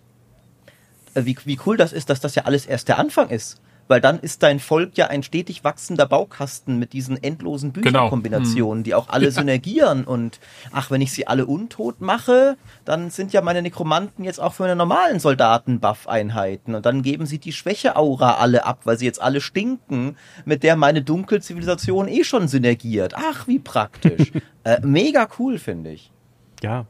äh, wie, wie cool das ist, dass das ja alles erst der Anfang ist. Weil dann ist dein Volk ja ein stetig wachsender Baukasten mit diesen endlosen Genau. Bücherkombinationen, die auch alle synergieren. Und ach, wenn ich sie alle untot mache, dann sind ja meine Nekromanten jetzt auch für meine normalen Soldaten Buff-Einheiten. Und dann geben sie die Schwäche-Aura alle ab, weil sie jetzt alle stinken, mit der meine Dunkelzivilisation eh schon synergiert. Ach, wie praktisch. [LAUGHS] äh, mega cool, finde ich. Ja.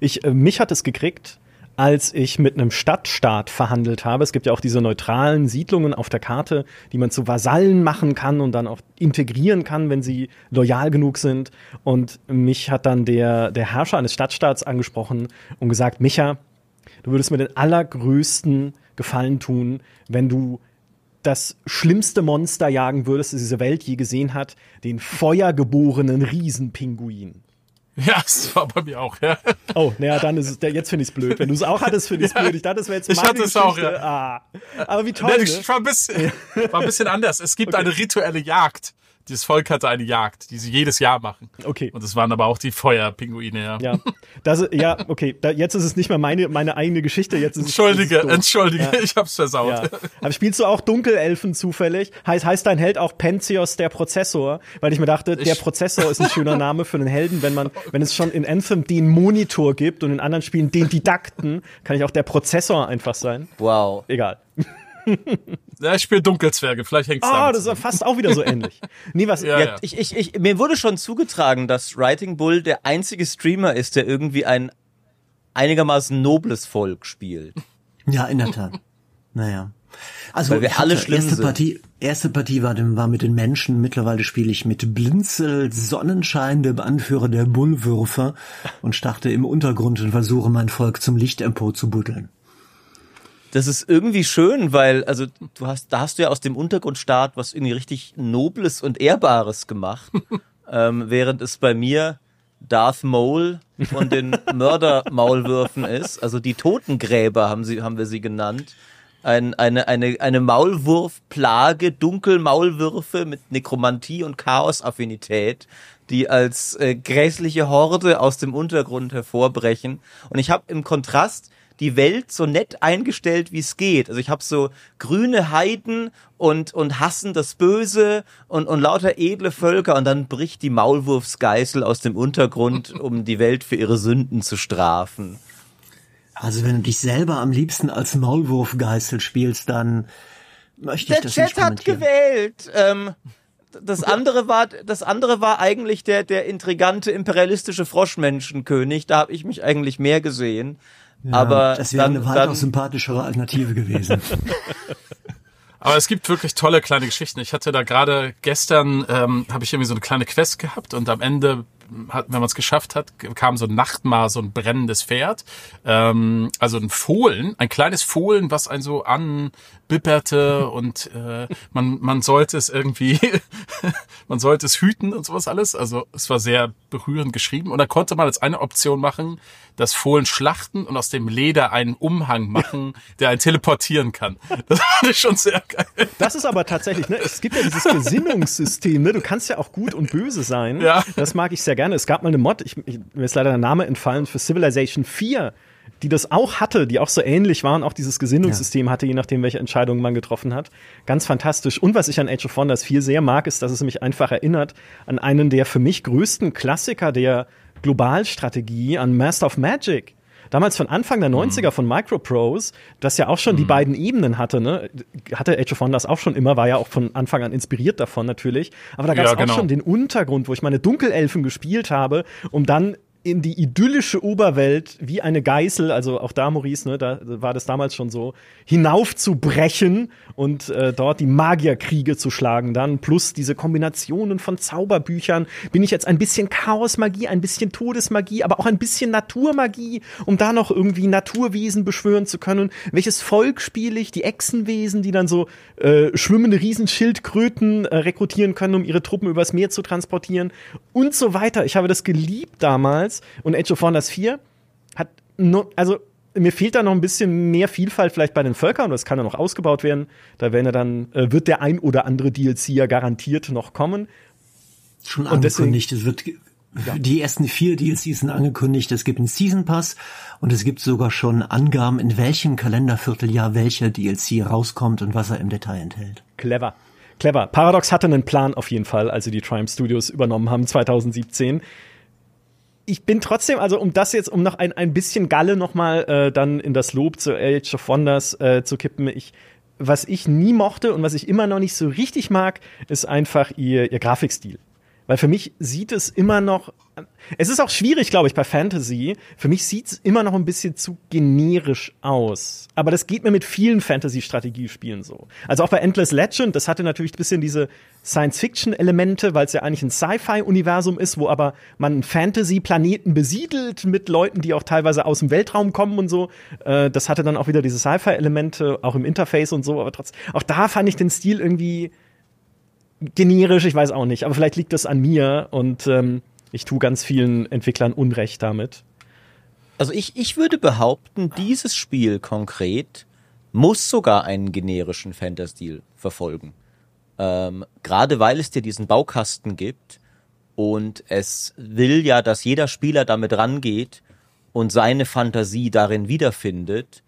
Ich, äh, mich hat es gekriegt, als ich mit einem Stadtstaat verhandelt habe. Es gibt ja auch diese neutralen Siedlungen auf der Karte, die man zu Vasallen machen kann und dann auch integrieren kann, wenn sie loyal genug sind. Und mich hat dann der, der Herrscher eines Stadtstaats angesprochen und gesagt, Micha, du würdest mir den allergrößten Gefallen tun, wenn du das schlimmste Monster jagen würdest, das diese Welt je gesehen hat, den feuergeborenen Riesenpinguin. [LAUGHS] Ja, das war bei mir auch, ja. Oh, naja, dann ist es, jetzt finde ich es blöd. Wenn du es auch hattest, finde ich es blöd. Ich dachte, das wäre jetzt Ich meine hatte es auch, Geschichte. ja. Ah. Aber wie toll, ne? ich war, ein bisschen, [LAUGHS] war ein bisschen anders. Es gibt eine rituelle Jagd. Dieses Volk hatte eine Jagd, die sie jedes Jahr machen. Okay. Und es waren aber auch die Feuerpinguine, ja. Ja, das, ja, okay. Da, jetzt ist es nicht mehr meine, meine eigene Geschichte. Jetzt ist Entschuldige, es, ist entschuldige, ich hab's versaut. Ja. Aber spielst du auch Dunkelelfen zufällig? Heißt, heißt dein Held auch Penzios der Prozessor? Weil ich mir dachte, der Ich- Prozessor ist ein [LAUGHS] schöner Name für einen Helden. Wenn man, wenn es schon in Anthem den Monitor gibt und in anderen Spielen den Didakten, kann ich auch der Prozessor einfach sein. Wow. Egal. [LAUGHS] Ja, ich spiele Dunkelzwerge, vielleicht hängt's Ah, damit das ist fast auch wieder so ähnlich. [LAUGHS] Nee, was, Ja, Ja, ja. Ich, ich, ich, mir wurde schon zugetragen, dass Writing Bull der einzige Streamer ist, der irgendwie ein einigermaßen nobles Volk spielt. Ja, in der Tat. Naja. Also Weil wir alle schlimm erste sind. Partie, erste Partie war, dem- war mit den Menschen. Mittlerweile spiele ich mit Blinzel, Sonnenschein, dem Anführer der Bullwürfer und starte im Untergrund und versuche mein Volk zum Licht empor zu buddeln. Das ist irgendwie schön, weil, also, du hast, da hast du ja aus dem Untergrundstaat was irgendwie richtig Nobles und Ehrbares gemacht. [LAUGHS] ähm, während es bei mir Darth Maul von den Mördermaulwürfen ist. Also die Totengräber haben sie, haben wir sie genannt. Ein, eine, eine, eine Maulwurfplage, Dunkelmaulwürfe mit Nekromantie und Chaosaffinität, die als äh, grässliche Horde aus dem Untergrund hervorbrechen. Und ich habe im Kontrast die Welt so nett eingestellt, wie es geht. Also ich habe so grüne Heiden und, und hassen das Böse und, und lauter edle Völker und dann bricht die Maulwurfsgeißel aus dem Untergrund, [LAUGHS] um die Welt für ihre Sünden zu strafen. Also wenn du dich selber am liebsten als Maulwurfgeißel spielst, dann möchte ich Der das nicht Chat hat kommentieren. gewählt. Ähm, das andere war, das andere war eigentlich der, der intrigante imperialistische Froschmenschenkönig. Da habe ich mich eigentlich mehr gesehen. Ja, Aber das wäre dann, eine weitaus dann, sympathischere Alternative gewesen. [LAUGHS] Aber es gibt wirklich tolle kleine Geschichten. Ich hatte da gerade gestern, ähm, habe ich irgendwie so eine kleine Quest gehabt und am Ende, hat, wenn man es geschafft hat, kam so Nachtmar, so ein brennendes Pferd. Ähm, also ein Fohlen, ein kleines Fohlen, was einen so anbipperte und äh, man, man sollte es irgendwie, [LAUGHS] man sollte es hüten und sowas alles. Also es war sehr berührend geschrieben. Und da konnte man als eine Option machen, das Fohlen schlachten und aus dem Leder einen Umhang machen, [LAUGHS] der einen teleportieren kann. Das fand ich schon sehr geil. Das ist aber tatsächlich, ne, es gibt ja dieses Gesinnungssystem, ne? Du kannst ja auch gut und böse sein. Ja. Das mag ich sehr gerne. Es gab mal eine Mod, ich, ich, mir ist leider der Name entfallen, für Civilization 4, die das auch hatte, die auch so ähnlich waren, auch dieses Gesinnungssystem hatte, je nachdem, welche Entscheidungen man getroffen hat. Ganz fantastisch. Und was ich an Age of Wonders 4 sehr mag, ist, dass es mich einfach erinnert an einen der für mich größten Klassiker der Globalstrategie, an Master of Magic. Damals von Anfang der 90er von Microprose, das ja auch schon die beiden Ebenen hatte, ne? Hatte Age of Wonders auch schon immer, war ja auch von Anfang an inspiriert davon natürlich. Aber da gab es Ja, genau. auch schon den Untergrund, wo ich meine Dunkelelfen gespielt habe, um dann in die idyllische Oberwelt wie eine Geißel, also auch da, Maurice, ne, da war das damals schon so, hinaufzubrechen und äh, dort die Magierkriege zu schlagen dann, plus diese Kombinationen von Zauberbüchern. Bin ich jetzt ein bisschen Chaosmagie, ein bisschen Todesmagie, aber auch ein bisschen Naturmagie, um da noch irgendwie Naturwesen beschwören zu können. Welches Volk spiele ich? Die Echsenwesen, die dann so äh, schwimmende Riesenschildkröten äh, rekrutieren können, um ihre Truppen übers Meer zu transportieren und so weiter. Ich habe das geliebt damals und Age of Wonders 4 hat no, also mir fehlt da noch ein bisschen mehr Vielfalt vielleicht bei den Völkern, das kann ja noch ausgebaut werden. Da werden ja dann, äh, wird der ein oder andere DLC ja garantiert noch kommen. Schon Und deswegen- angekündigt, es wird, Die ersten vier DLCs sind angekündigt. Es gibt einen Season Pass und es gibt sogar schon Angaben, in welchem Kalendervierteljahr welcher DLC rauskommt und was er im Detail enthält. Clever. Clever. Paradox hatte einen Plan auf jeden Fall, als sie die Triumph Studios übernommen haben 2017. Ich bin trotzdem, also um das jetzt, um noch ein, ein bisschen Galle nochmal äh, dann in das Lob zu Age of Wonders äh, zu kippen, ich, was ich nie mochte und was ich immer noch nicht so richtig mag, ist einfach ihr, ihr Grafikstil. Weil für mich sieht es immer noch. Es ist auch schwierig, glaube ich, bei Fantasy. Für mich sieht es immer noch ein bisschen zu generisch aus. Aber das geht mir mit vielen Fantasy-Strategiespielen so. Also auch bei Endless Legend, das hatte natürlich ein bisschen diese Science-Fiction-Elemente, weil es ja eigentlich ein Sci-Fi-Universum ist, wo aber man Fantasy-Planeten besiedelt mit Leuten, die auch teilweise aus dem Weltraum kommen und so. Äh, das hatte dann auch wieder diese Sci-Fi-Elemente, auch im Interface und so. Aber trotzdem, auch da fand ich den Stil irgendwie generisch, ich weiß auch nicht, aber vielleicht liegt das an mir und ähm, ich tue ganz vielen Entwicklern Unrecht damit. Also ich, ich würde behaupten, dieses Spiel konkret muss sogar einen generischen Fantasy-Stil verfolgen. Ähm, Gerade weil es dir diesen Baukasten gibt und es will ja, dass jeder Spieler damit rangeht und seine Fantasie darin wiederfindet.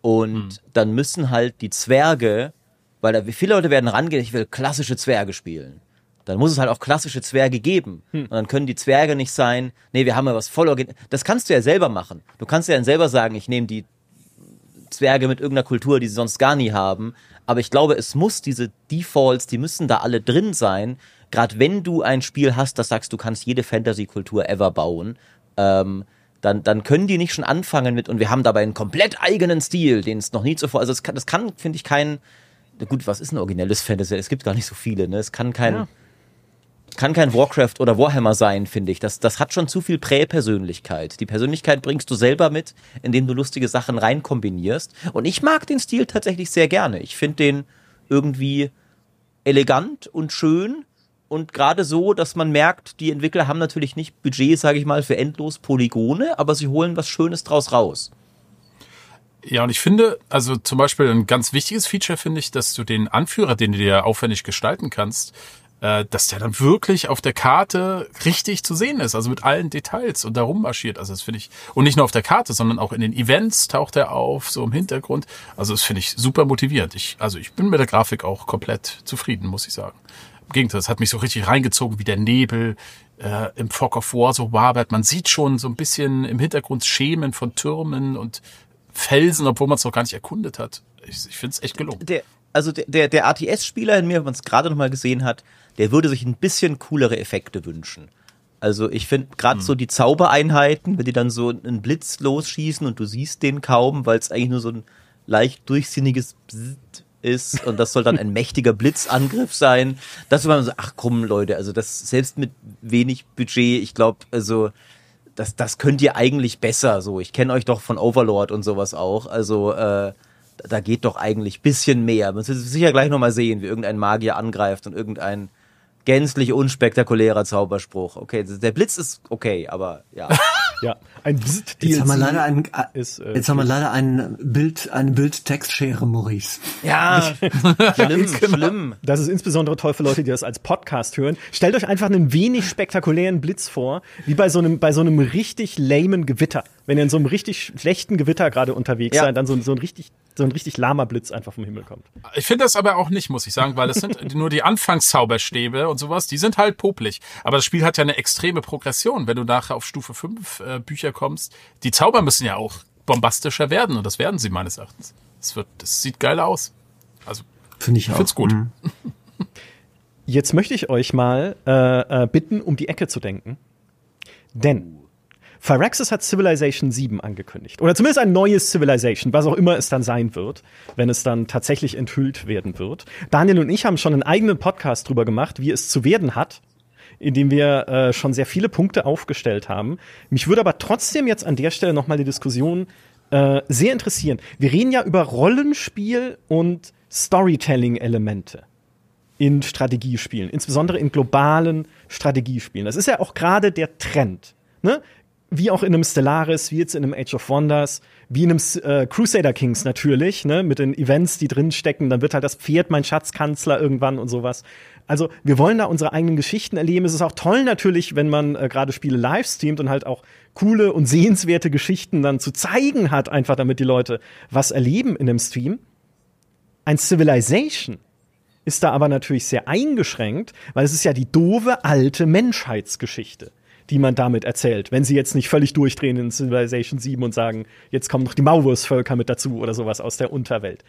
Und hm. dann müssen halt die Zwerge weil da viele Leute werden rangehen, ich will klassische Zwerge spielen. Dann muss es halt auch klassische Zwerge geben. Hm. Und dann können die Zwerge nicht sein, nee, wir haben ja was voll Das kannst du ja selber machen. Du kannst ja dann selber sagen, ich nehme die Zwerge mit irgendeiner Kultur, die sie sonst gar nie haben. Aber ich glaube, es muss diese Defaults, die müssen da alle drin sein. Gerade wenn du ein Spiel hast, das sagst, du kannst jede Fantasy-Kultur ever bauen, ähm, dann, dann können die nicht schon anfangen mit, und wir haben dabei einen komplett eigenen Stil, den es noch nie zuvor, also das kann, das kann finde ich, kein, gut, was ist ein originelles Fantasy? Es gibt gar nicht so viele, ne? Es kann kein, ja. Kann kein Warcraft oder Warhammer sein, finde ich. Das, das hat schon zu viel Präpersönlichkeit. Die Persönlichkeit bringst du selber mit, indem du lustige Sachen reinkombinierst. Und ich mag den Stil tatsächlich sehr gerne. Ich finde den irgendwie elegant und schön und gerade so, dass man merkt, die Entwickler haben natürlich nicht Budget, sage ich mal, für endlos Polygone, aber sie holen was Schönes draus raus. Ja, und ich finde, also zum Beispiel ein ganz wichtiges Feature finde ich, dass du den Anführer, den du dir aufwendig gestalten kannst, äh, dass der dann wirklich auf der Karte richtig zu sehen ist, also mit allen Details und darum marschiert. Also das finde ich, und nicht nur auf der Karte, sondern auch in den Events taucht er auf, so im Hintergrund. Also das finde ich super motivierend. Ich, also ich bin mit der Grafik auch komplett zufrieden, muss ich sagen. Im Gegenteil, es hat mich so richtig reingezogen, wie der Nebel äh, im Fog of War so wabert. Man sieht schon so ein bisschen im Hintergrund Schemen von Türmen und Felsen, obwohl man es noch gar nicht erkundet hat. Ich, ich finde es echt gelungen. Der, also der, der, der ATS-Spieler in mir, wenn man es gerade noch mal gesehen hat, der würde sich ein bisschen coolere Effekte wünschen. Also ich finde gerade hm. so die Zaubereinheiten, wenn die dann so einen Blitz losschießen und du siehst den kaum, weil es eigentlich nur so ein leicht durchsinniges Bzzzt ist und das soll dann ein [LAUGHS] mächtiger Blitzangriff sein. Das war so, ach komm Leute, also das selbst mit wenig Budget, ich glaube, also das, das könnt ihr eigentlich besser so. Ich kenne euch doch von Overlord und sowas auch. Also äh, da geht doch eigentlich bisschen mehr. Man wird sicher gleich nochmal sehen, wie irgendein Magier angreift und irgendein gänzlich unspektakulärer Zauberspruch. Okay, der Blitz ist okay, aber ja. [LAUGHS] ja, ein Jetzt haben wir leider ein, ist, äh, jetzt haben wir leider ein Bild, eine Bild-Textschere, Maurice. Ja, [LAUGHS] schlimm, [LAUGHS] genau. schlimm. Das ist insbesondere toll für Leute, die das als Podcast hören. Stellt euch einfach einen wenig spektakulären Blitz vor, wie bei so einem, bei so einem richtig lamen Gewitter. Wenn ihr in so einem richtig schlechten Gewitter gerade unterwegs ja. seid, dann so, so ein richtig so ein richtig lahmer Blitz einfach vom Himmel kommt. Ich finde das aber auch nicht, muss ich sagen, weil das sind [LAUGHS] nur die Anfangszauberstäbe und sowas, die sind halt popelig. Aber das Spiel hat ja eine extreme Progression, wenn du nachher auf Stufe 5 äh, Bücher kommst. Die Zauber müssen ja auch bombastischer werden und das werden sie meines Erachtens. Das wird, das sieht geil aus. Also finde ich auch. Find's gut. Mhm. Jetzt möchte ich euch mal äh, äh, bitten, um die Ecke zu denken. Denn Phyrexis hat Civilization 7 angekündigt. Oder zumindest ein neues Civilization, was auch immer es dann sein wird, wenn es dann tatsächlich enthüllt werden wird. Daniel und ich haben schon einen eigenen Podcast drüber gemacht, wie es zu werden hat, in dem wir äh, schon sehr viele Punkte aufgestellt haben. Mich würde aber trotzdem jetzt an der Stelle nochmal die Diskussion äh, sehr interessieren. Wir reden ja über Rollenspiel und Storytelling-Elemente in Strategiespielen, insbesondere in globalen Strategiespielen. Das ist ja auch gerade der Trend. Ne? Wie auch in einem Stellaris, wie jetzt in einem Age of Wonders, wie in einem äh, Crusader Kings natürlich, ne, mit den Events, die drin stecken, dann wird halt das Pferd mein Schatzkanzler irgendwann und sowas. Also, wir wollen da unsere eigenen Geschichten erleben. Es ist auch toll natürlich, wenn man äh, gerade Spiele live streamt und halt auch coole und sehenswerte Geschichten dann zu zeigen hat, einfach damit die Leute was erleben in dem Stream. Ein Civilization ist da aber natürlich sehr eingeschränkt, weil es ist ja die doofe alte Menschheitsgeschichte die man damit erzählt. Wenn sie jetzt nicht völlig durchdrehen in Civilization 7 und sagen, jetzt kommen noch die Maulwurfsvölker mit dazu oder sowas aus der Unterwelt.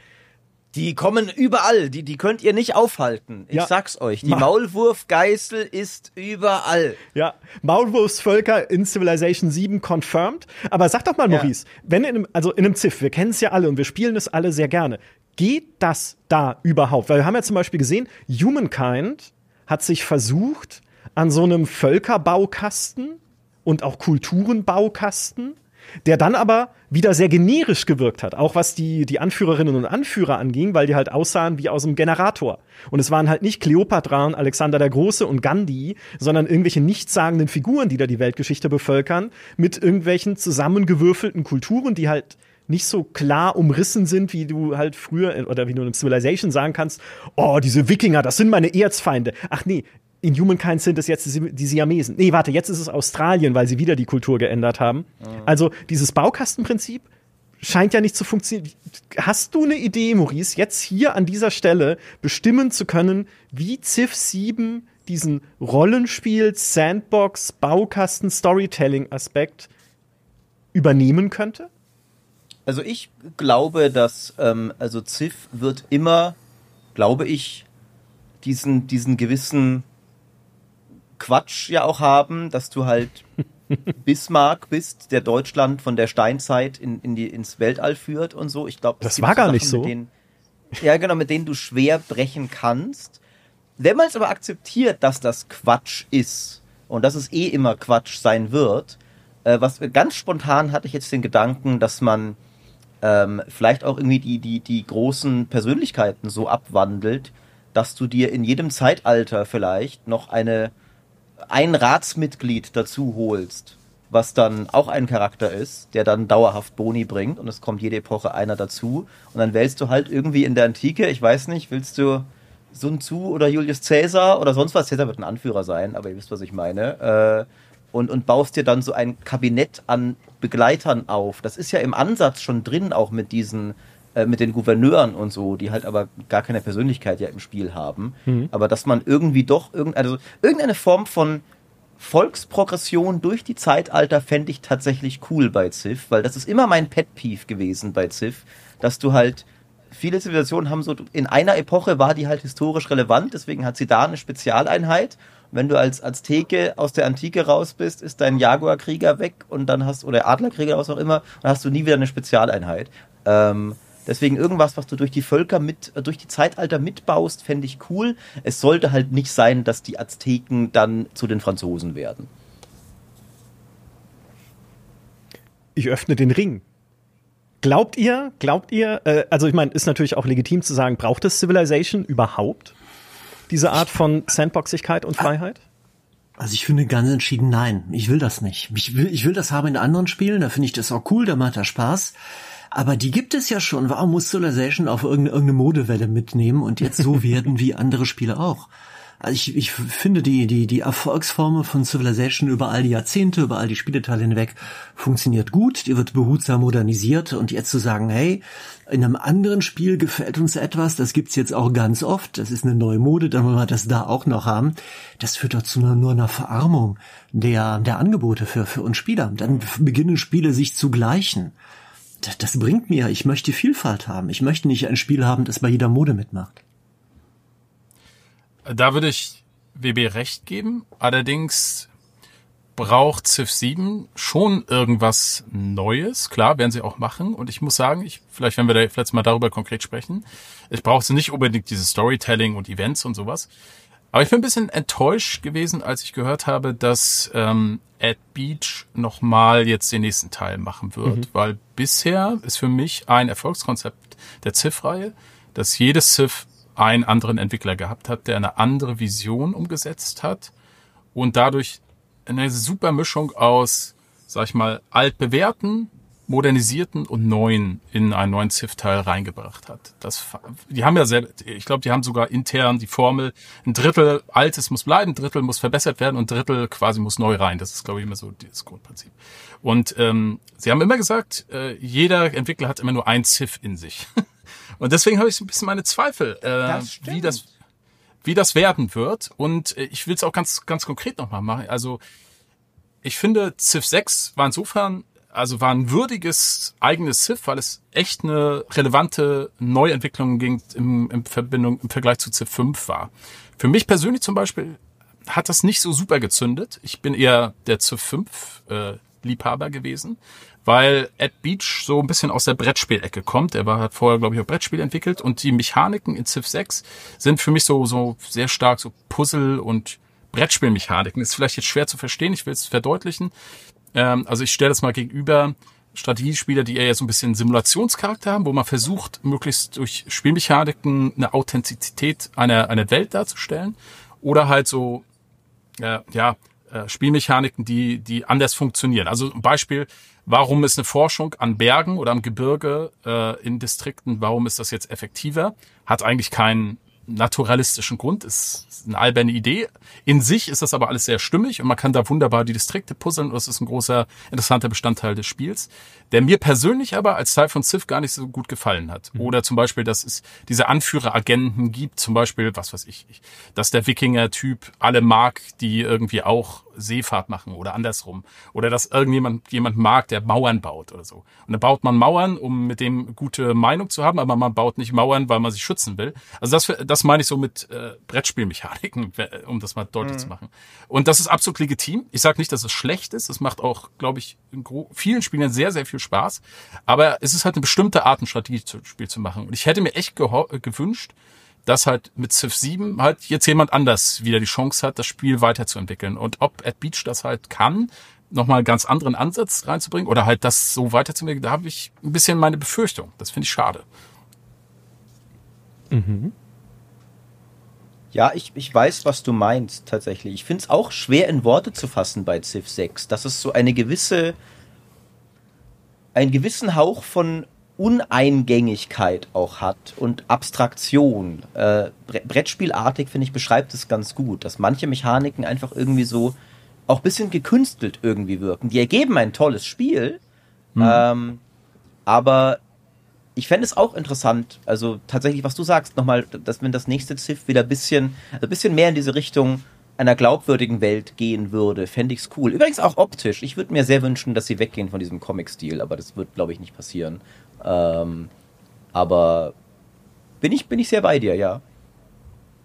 Die kommen überall, die, die könnt ihr nicht aufhalten. Ich Ja. sag's euch, die Ma- Maulwurfgeißel ist überall. Ja, Maulwurfsvölker in Civilization 7 confirmed. Aber sag doch mal, Ja. Maurice, wenn in einem, also in einem Ziff, wir kennen es ja alle und wir spielen es alle sehr gerne. Geht das da überhaupt? Weil wir haben ja zum Beispiel gesehen, Humankind hat sich versucht, an so einem Völkerbaukasten und auch Kulturenbaukasten, der dann aber wieder sehr generisch gewirkt hat, auch was die, die Anführerinnen und Anführer anging, weil die halt aussahen wie aus einem Generator. Und es waren halt nicht Kleopatra und Alexander der Große und Gandhi, sondern irgendwelche nichtssagenden Figuren, die da die Weltgeschichte bevölkern, mit irgendwelchen zusammengewürfelten Kulturen, die halt nicht so klar umrissen sind, wie du halt früher oder wie du in Civilization sagen kannst, oh, diese Wikinger, das sind meine Erzfeinde. Ach nee, in Humankind sind es jetzt die Siamesen. Nee, warte, jetzt ist es Australien, weil sie wieder die Kultur geändert haben. Also dieses Baukastenprinzip scheint ja nicht zu funktionieren. Hast du eine Idee, Maurice, jetzt hier an dieser Stelle bestimmen zu können, wie Civ 7 diesen Rollenspiel, Sandbox, Baukasten, Storytelling-Aspekt übernehmen könnte? Also ich glaube, dass ähm, also Civ wird immer, glaube ich, diesen diesen gewissen Quatsch ja auch haben, dass du halt [LAUGHS] Bismarck bist, der Deutschland von der Steinzeit in, in die, ins Weltall führt und so. Ich glaube, Das war gar nicht so. Denen, ja, genau, mit denen du schwer brechen kannst. Wenn man es aber akzeptiert, dass das Quatsch ist und dass es eh immer Quatsch sein wird, äh, was ganz spontan hatte ich jetzt den Gedanken, dass man ähm, vielleicht auch irgendwie die, die, die großen Persönlichkeiten so abwandelt, dass du dir in jedem Zeitalter vielleicht noch eine, ein Ratsmitglied dazu holst, was dann auch ein Charakter ist, der dann dauerhaft Boni bringt und es kommt jede Epoche einer dazu. Und dann wählst du halt irgendwie in der Antike, ich weiß nicht, willst du Sun Tzu oder Julius Caesar oder sonst was, Caesar wird ein Anführer sein, aber ihr wisst, was ich meine, äh, und, und baust dir dann so ein Kabinett an Begleitern auf. Das ist ja im Ansatz schon drin, auch mit diesen, äh, mit den Gouverneuren und so, die halt aber gar keine Persönlichkeit ja im Spiel haben. Aber dass man irgendwie doch irgend, also irgendeine Form von Volksprogression durch die Zeitalter fände ich tatsächlich cool bei Civ, weil das ist immer mein Pet-Peeve gewesen bei Civ, dass du halt viele Zivilisationen haben so, in einer Epoche war die halt historisch relevant, deswegen hat sie da eine Spezialeinheit. Wenn du als Azteke aus der Antike raus bist, ist dein Jaguar-Krieger weg und dann hast, oder Adlerkrieger, was auch immer, dann hast du nie wieder eine Spezialeinheit. Ähm, deswegen irgendwas, was du durch die Völker mit, äh, durch die Zeitalter mitbaust, fände ich cool. Es sollte halt nicht sein, dass die Azteken dann zu den Franzosen werden. Ich öffne den Ring. Glaubt ihr, glaubt ihr, äh, also ich meine, ist natürlich auch legitim zu sagen, braucht es Civilization überhaupt? Diese Art von Sandboxigkeit und Freiheit? Also ich finde ganz entschieden nein. Ich will das nicht. Ich will, ich will das haben in anderen Spielen, da finde ich das auch cool, da macht das Spaß. Aber die gibt es ja schon. Warum muss Civilization auf irgendeine, irgendeine Modewelle mitnehmen und jetzt so [LAUGHS] werden wie andere Spiele auch? Also ich, ich finde die, die, die Erfolgsformel von Civilization über all die Jahrzehnte, über all die Spieleteile hinweg funktioniert gut. Die wird behutsam modernisiert und jetzt zu sagen, hey, in einem anderen Spiel gefällt uns etwas, das gibt's jetzt auch ganz oft, das ist eine neue Mode, dann wollen wir das da auch noch haben. Das führt doch zu einer, nur einer Verarmung der, der Angebote für, für uns Spieler. Dann beginnen Spiele sich zu gleichen. Das, bringt mir, ich möchte Vielfalt haben. Ich möchte nicht ein Spiel haben, das bei jeder Mode mitmacht. Da würde ich WB recht geben. Allerdings braucht Civ 7 schon irgendwas Neues. Klar, werden sie auch machen. Und ich muss sagen, ich, vielleicht werden wir da vielleicht mal darüber konkret sprechen. Ich brauche nicht unbedingt dieses Storytelling und Events und sowas. Aber ich bin ein bisschen enttäuscht gewesen, als ich gehört habe, dass ähm, Ed Beach nochmal jetzt den nächsten Teil machen wird. Weil bisher ist für mich ein Erfolgskonzept der Civ-Reihe, dass jedes Civ einen anderen Entwickler gehabt hat, der eine andere Vision umgesetzt hat und dadurch eine super Mischung aus sag ich mal, altbewährten, modernisierten und neuen in einen neuen Civ-Teil reingebracht hat. Das, die haben ja selbst, ich glaube, die haben sogar intern die Formel, ein Drittel Altes muss bleiben, ein Drittel muss verbessert werden und ein Drittel quasi muss neu rein. Das ist, glaube ich, immer so das Grundprinzip. Und ähm, sie haben immer gesagt, äh, jeder Entwickler hat immer nur ein Civ in sich. [LAUGHS] und deswegen habe ich so ein bisschen meine Zweifel, äh, das wie das wie das werden wird. Und äh, ich will es auch ganz, ganz konkret nochmal machen. Also ich finde, Civ 6 war insofern also war ein würdiges eigenes Civ, weil es echt eine relevante Neuentwicklung ging im, im Verbindung im Vergleich zu Civ 5 war. Für mich persönlich zum Beispiel hat das nicht so super gezündet. Ich bin eher der Civ 5 äh, Liebhaber gewesen, weil Ed Beach so ein bisschen aus der Brettspielecke kommt. Er war hat vorher glaube ich auch Brettspiel entwickelt und die Mechaniken in Civ 6 sind für mich so so sehr stark so Puzzle und Brettspielmechaniken. Ist vielleicht jetzt schwer zu verstehen, ich will es verdeutlichen. Ähm, also ich stelle das mal gegenüber Strategiespiele, die eher so ein bisschen Simulationscharakter haben, wo man versucht, möglichst durch Spielmechaniken eine Authentizität einer, einer Welt darzustellen. Oder halt so, äh, ja, äh, Spielmechaniken, die, die anders funktionieren. Also ein Beispiel, warum ist eine Forschung an Bergen oder am Gebirge äh, in Distrikten, warum ist das jetzt effektiver? Hat eigentlich keinen naturalistischen Grund, ist eine alberne Idee. In sich ist das aber alles sehr stimmig und man kann da wunderbar die Distrikte puzzeln und das ist ein großer, interessanter Bestandteil des Spiels, der mir persönlich aber als Teil von Civ gar nicht so gut gefallen hat. Mhm. Oder zum Beispiel, dass es diese Anführeragenten gibt, zum Beispiel, was weiß ich, dass der Wikinger-Typ alle mag, die irgendwie auch Seefahrt machen oder andersrum. Oder dass irgendjemand jemand mag, der Mauern baut oder so. Und dann baut man Mauern, um mit dem gute Meinung zu haben, aber man baut nicht Mauern, weil man sich schützen will. Also das, das meine ich so mit äh, Brettspielmechaniken, [LAUGHS] um das mal deutlich mhm. zu machen. Und das ist absolut legitim. Ich sage nicht, dass es schlecht ist. Es macht auch, glaube ich, in vielen Spielen sehr, sehr viel Spaß. Aber es ist halt eine bestimmte Art, ein Strategiespiel zu machen. Und ich hätte mir echt gewünscht, dass halt mit Civ 7 halt jetzt jemand anders wieder die Chance hat, das Spiel weiterzuentwickeln. Und ob At Beach das halt kann, nochmal einen ganz anderen Ansatz reinzubringen oder halt das so weiterzuentwickeln, da habe ich ein bisschen meine Befürchtung. Das finde ich schade. Mhm. Ja, ich, ich weiß, was du meinst, tatsächlich. Ich finde es auch schwer in Worte zu fassen bei Civ 6, dass es so eine gewisse, einen gewissen Hauch von Uneingängigkeit auch hat und Abstraktion. Äh, Brettspielartig, finde ich, beschreibt es ganz gut, dass manche Mechaniken einfach irgendwie so auch bisschen gekünstelt irgendwie wirken. Die ergeben ein tolles Spiel, mhm. ähm, aber ich fände es auch interessant, also tatsächlich, was du sagst, nochmal, dass wenn das nächste Ziff wieder ein bisschen, also ein bisschen mehr in diese Richtung einer glaubwürdigen Welt gehen würde, fände ich es cool. Übrigens auch optisch. Ich würde mir sehr wünschen, dass sie weggehen von diesem Comic-Stil, aber das wird, glaube ich, nicht passieren. Ähm, aber bin ich, bin ich sehr bei dir, ja.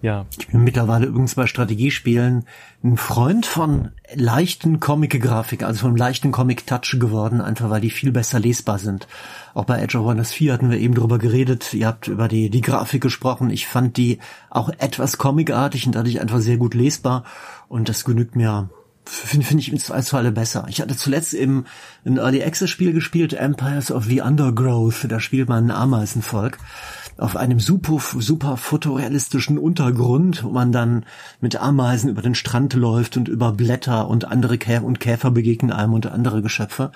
Ja. Ich bin mittlerweile übrigens bei Strategiespielen ein Freund von leichten Comic-Grafik, also von leichten Comic-Touch geworden, einfach weil die viel besser lesbar sind. Auch bei Edge of Wonders 4 hatten wir eben drüber geredet. Ihr habt über die, die Grafik gesprochen. Ich fand die auch etwas comicartig und dadurch einfach sehr gut lesbar. Und das genügt mir finde find ich im Zweifelsfalle besser. Ich hatte zuletzt eben ein Early Access Spiel gespielt, Empires of the Undergrowth. Da spielt man ein Ameisenvolk auf einem super, super fotorealistischen Untergrund, wo man dann mit Ameisen über den Strand läuft und über Blätter und andere Kä und Käfer begegnen einem und andere Geschöpfe.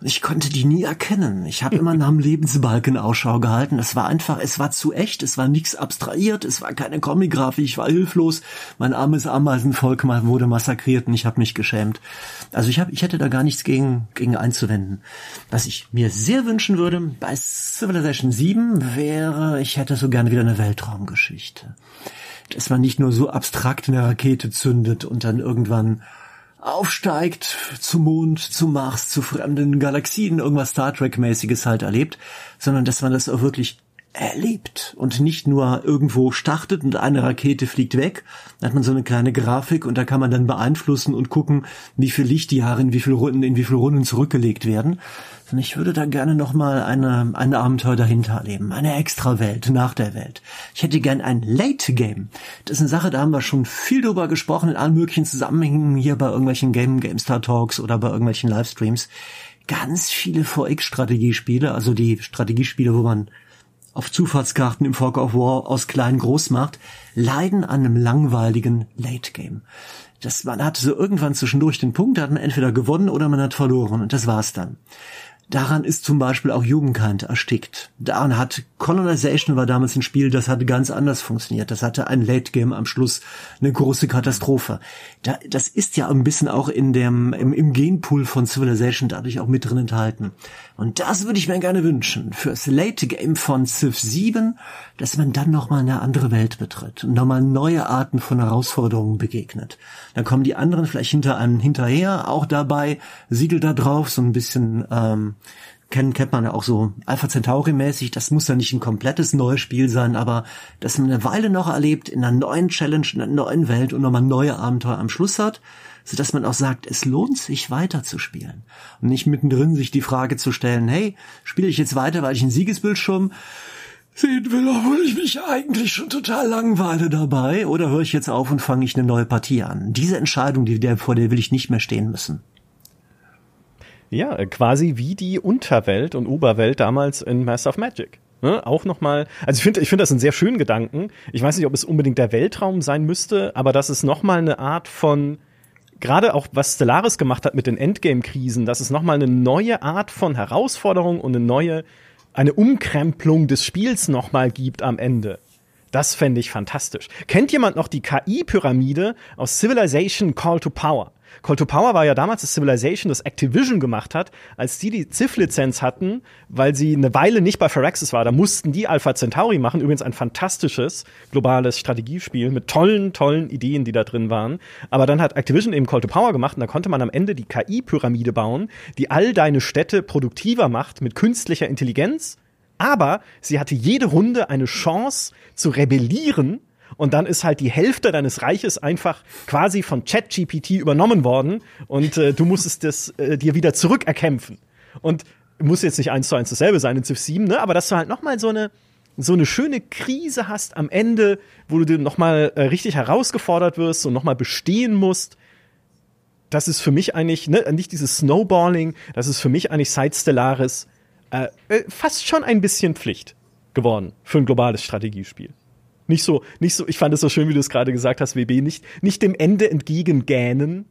Ich konnte die nie erkennen. Ich habe immer nach dem Lebensbalken Ausschau gehalten. Es war einfach, es war zu echt, es war nichts abstrahiert, es war keine Comic-Grafik, ich war hilflos. Mein armes Ameisenvolk wurde massakriert und ich habe mich geschämt. Also ich, hab, ich hätte da gar nichts gegen, gegen einzuwenden. Was ich mir sehr wünschen würde bei Civilization 7 wäre, ich hätte so gerne wieder eine Weltraumgeschichte. Dass man nicht nur so abstrakt eine Rakete zündet und dann irgendwann aufsteigt zum Mond, zum Mars, zu fremden Galaxien, irgendwas Star Trek-mäßiges halt erlebt, sondern dass man das auch wirklich erlebt und nicht nur irgendwo startet und eine Rakete fliegt weg. Da hat man so eine kleine Grafik und da kann man dann beeinflussen und gucken, wie viel Lichtjahre in wie viel Runden, in wie viel Runden zurückgelegt werden. Und ich würde da gerne nochmal eine, ein Abenteuer dahinter erleben. Eine extra Welt nach der Welt. Ich hätte gern ein Late Game. Das ist eine Sache, da haben wir schon viel drüber gesprochen in allen möglichen Zusammenhängen hier bei irgendwelchen Game, GameStar Talks oder bei irgendwelchen Livestreams. Ganz viele VX-Strategiespiele, also die Strategiespiele, wo man auf Zufallskarten im Fog of War aus klein groß macht, leiden an einem langweiligen Late Game. Das, man hatte so irgendwann zwischendurch den Punkt, da hat man entweder gewonnen oder man hat verloren und das war's dann. Daran ist zum Beispiel auch Jugendkind erstickt. Daran hat Colonization war damals ein Spiel, das hatte ganz anders funktioniert. Das hatte ein Late Game am Schluss, eine große Katastrophe. Da, das ist ja ein bisschen auch in dem, im, im Genpool von Civilization dadurch auch mit drin enthalten. Und das würde ich mir gerne wünschen. Fürs Late Game von Civ 7, dass man dann nochmal eine andere Welt betritt und nochmal neue Arten von Herausforderungen begegnet. Dann kommen die anderen vielleicht hinter einem hinterher, auch dabei, siegelt da drauf, so ein bisschen, ähm, kennt, kennt man ja auch so Alpha Centauri mäßig, das muss ja nicht ein komplettes neues Spiel sein, aber dass man eine Weile noch erlebt in einer neuen Challenge, in einer neuen Welt und nochmal neue Abenteuer am Schluss hat, so dass man auch sagt, es lohnt sich weiter zu spielen und nicht mittendrin sich die Frage zu stellen, hey, spiele ich jetzt weiter, weil ich einen Siegesbildschirm sehen will, obwohl ich mich eigentlich schon total langweile dabei, oder höre ich jetzt auf und fange ich eine neue Partie an? Diese Entscheidung, die, der, vor der will ich nicht mehr stehen müssen. Ja, äh, quasi wie die Unterwelt und Oberwelt damals in Master of Magic. Ne, auch nochmal, also ich finde ich finde das einen sehr schönen Gedanken. Ich weiß nicht, ob es unbedingt der Weltraum sein müsste, aber das ist nochmal eine Art von, gerade auch was Stellaris gemacht hat mit den Endgame-Krisen, das ist nochmal eine neue Art von Herausforderung und eine neue, eine Umkrempelung des Spiels nochmal gibt am Ende. Das fände ich fantastisch. Kennt jemand noch die KI-Pyramide aus Civilization Call to Power? Call to Power war ja damals das Civilization, das Activision gemacht hat, als die die Civ-Lizenz hatten, weil sie eine Weile nicht bei Firaxis war. Da mussten die Alpha Centauri machen. Übrigens ein fantastisches globales Strategiespiel mit tollen, tollen Ideen, die da drin waren. Aber dann hat Activision eben Call to Power gemacht und da konnte man am Ende die KI-Pyramide bauen, die all deine Städte produktiver macht mit künstlicher Intelligenz. Aber sie hatte jede Runde eine Chance zu rebellieren und dann ist halt die Hälfte deines Reiches einfach quasi von ChatGPT übernommen worden und äh, du musstest das äh, dir wieder zurückerkämpfen. Und muss jetzt nicht eins zu eins dasselbe sein in Civ 7, ne? aber dass du halt noch mal so eine so eine schöne Krise hast am Ende, wo du noch mal äh, richtig herausgefordert wirst und noch mal bestehen musst. Das ist für mich eigentlich, ne, nicht dieses Snowballing, das ist für mich eigentlich seit Stellaris äh, äh fast schon ein bisschen Pflicht geworden für ein globales Strategiespiel. Nicht so, nicht so, ich fand es so schön, wie du es gerade gesagt hast, WB, nicht, nicht dem Ende entgegengähnen,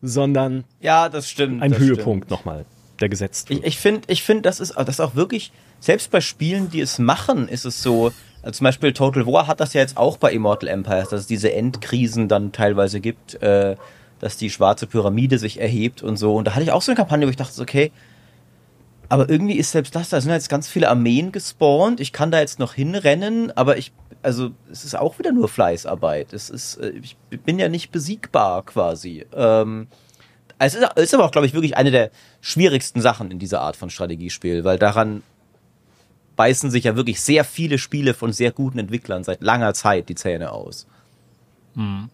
sondern ja, das stimmt, ein das Höhepunkt nochmal, der gesetzt wird. Ich, ich finde, ich finde, das ist, das ist auch wirklich, selbst bei Spielen, die es machen, ist es so, also zum Beispiel Total War hat das ja jetzt auch bei Immortal Empires, dass es diese Endkrisen dann teilweise gibt, äh, dass die schwarze Pyramide sich erhebt und so. Und da hatte ich auch so eine Kampagne, wo ich dachte, okay, aber irgendwie ist selbst das, da sind jetzt ganz viele Armeen gespawnt. Ich kann da jetzt noch hinrennen, aber ich also es ist auch wieder nur Fleißarbeit. Es ist, äh, ich bin ja nicht besiegbar quasi. Ähm, es ist, ist aber auch, glaube ich, wirklich eine der schwierigsten Sachen in dieser Art von Strategiespiel, weil daran beißen sich ja wirklich sehr viele Spiele von sehr guten Entwicklern seit langer Zeit die Zähne aus. Mhm.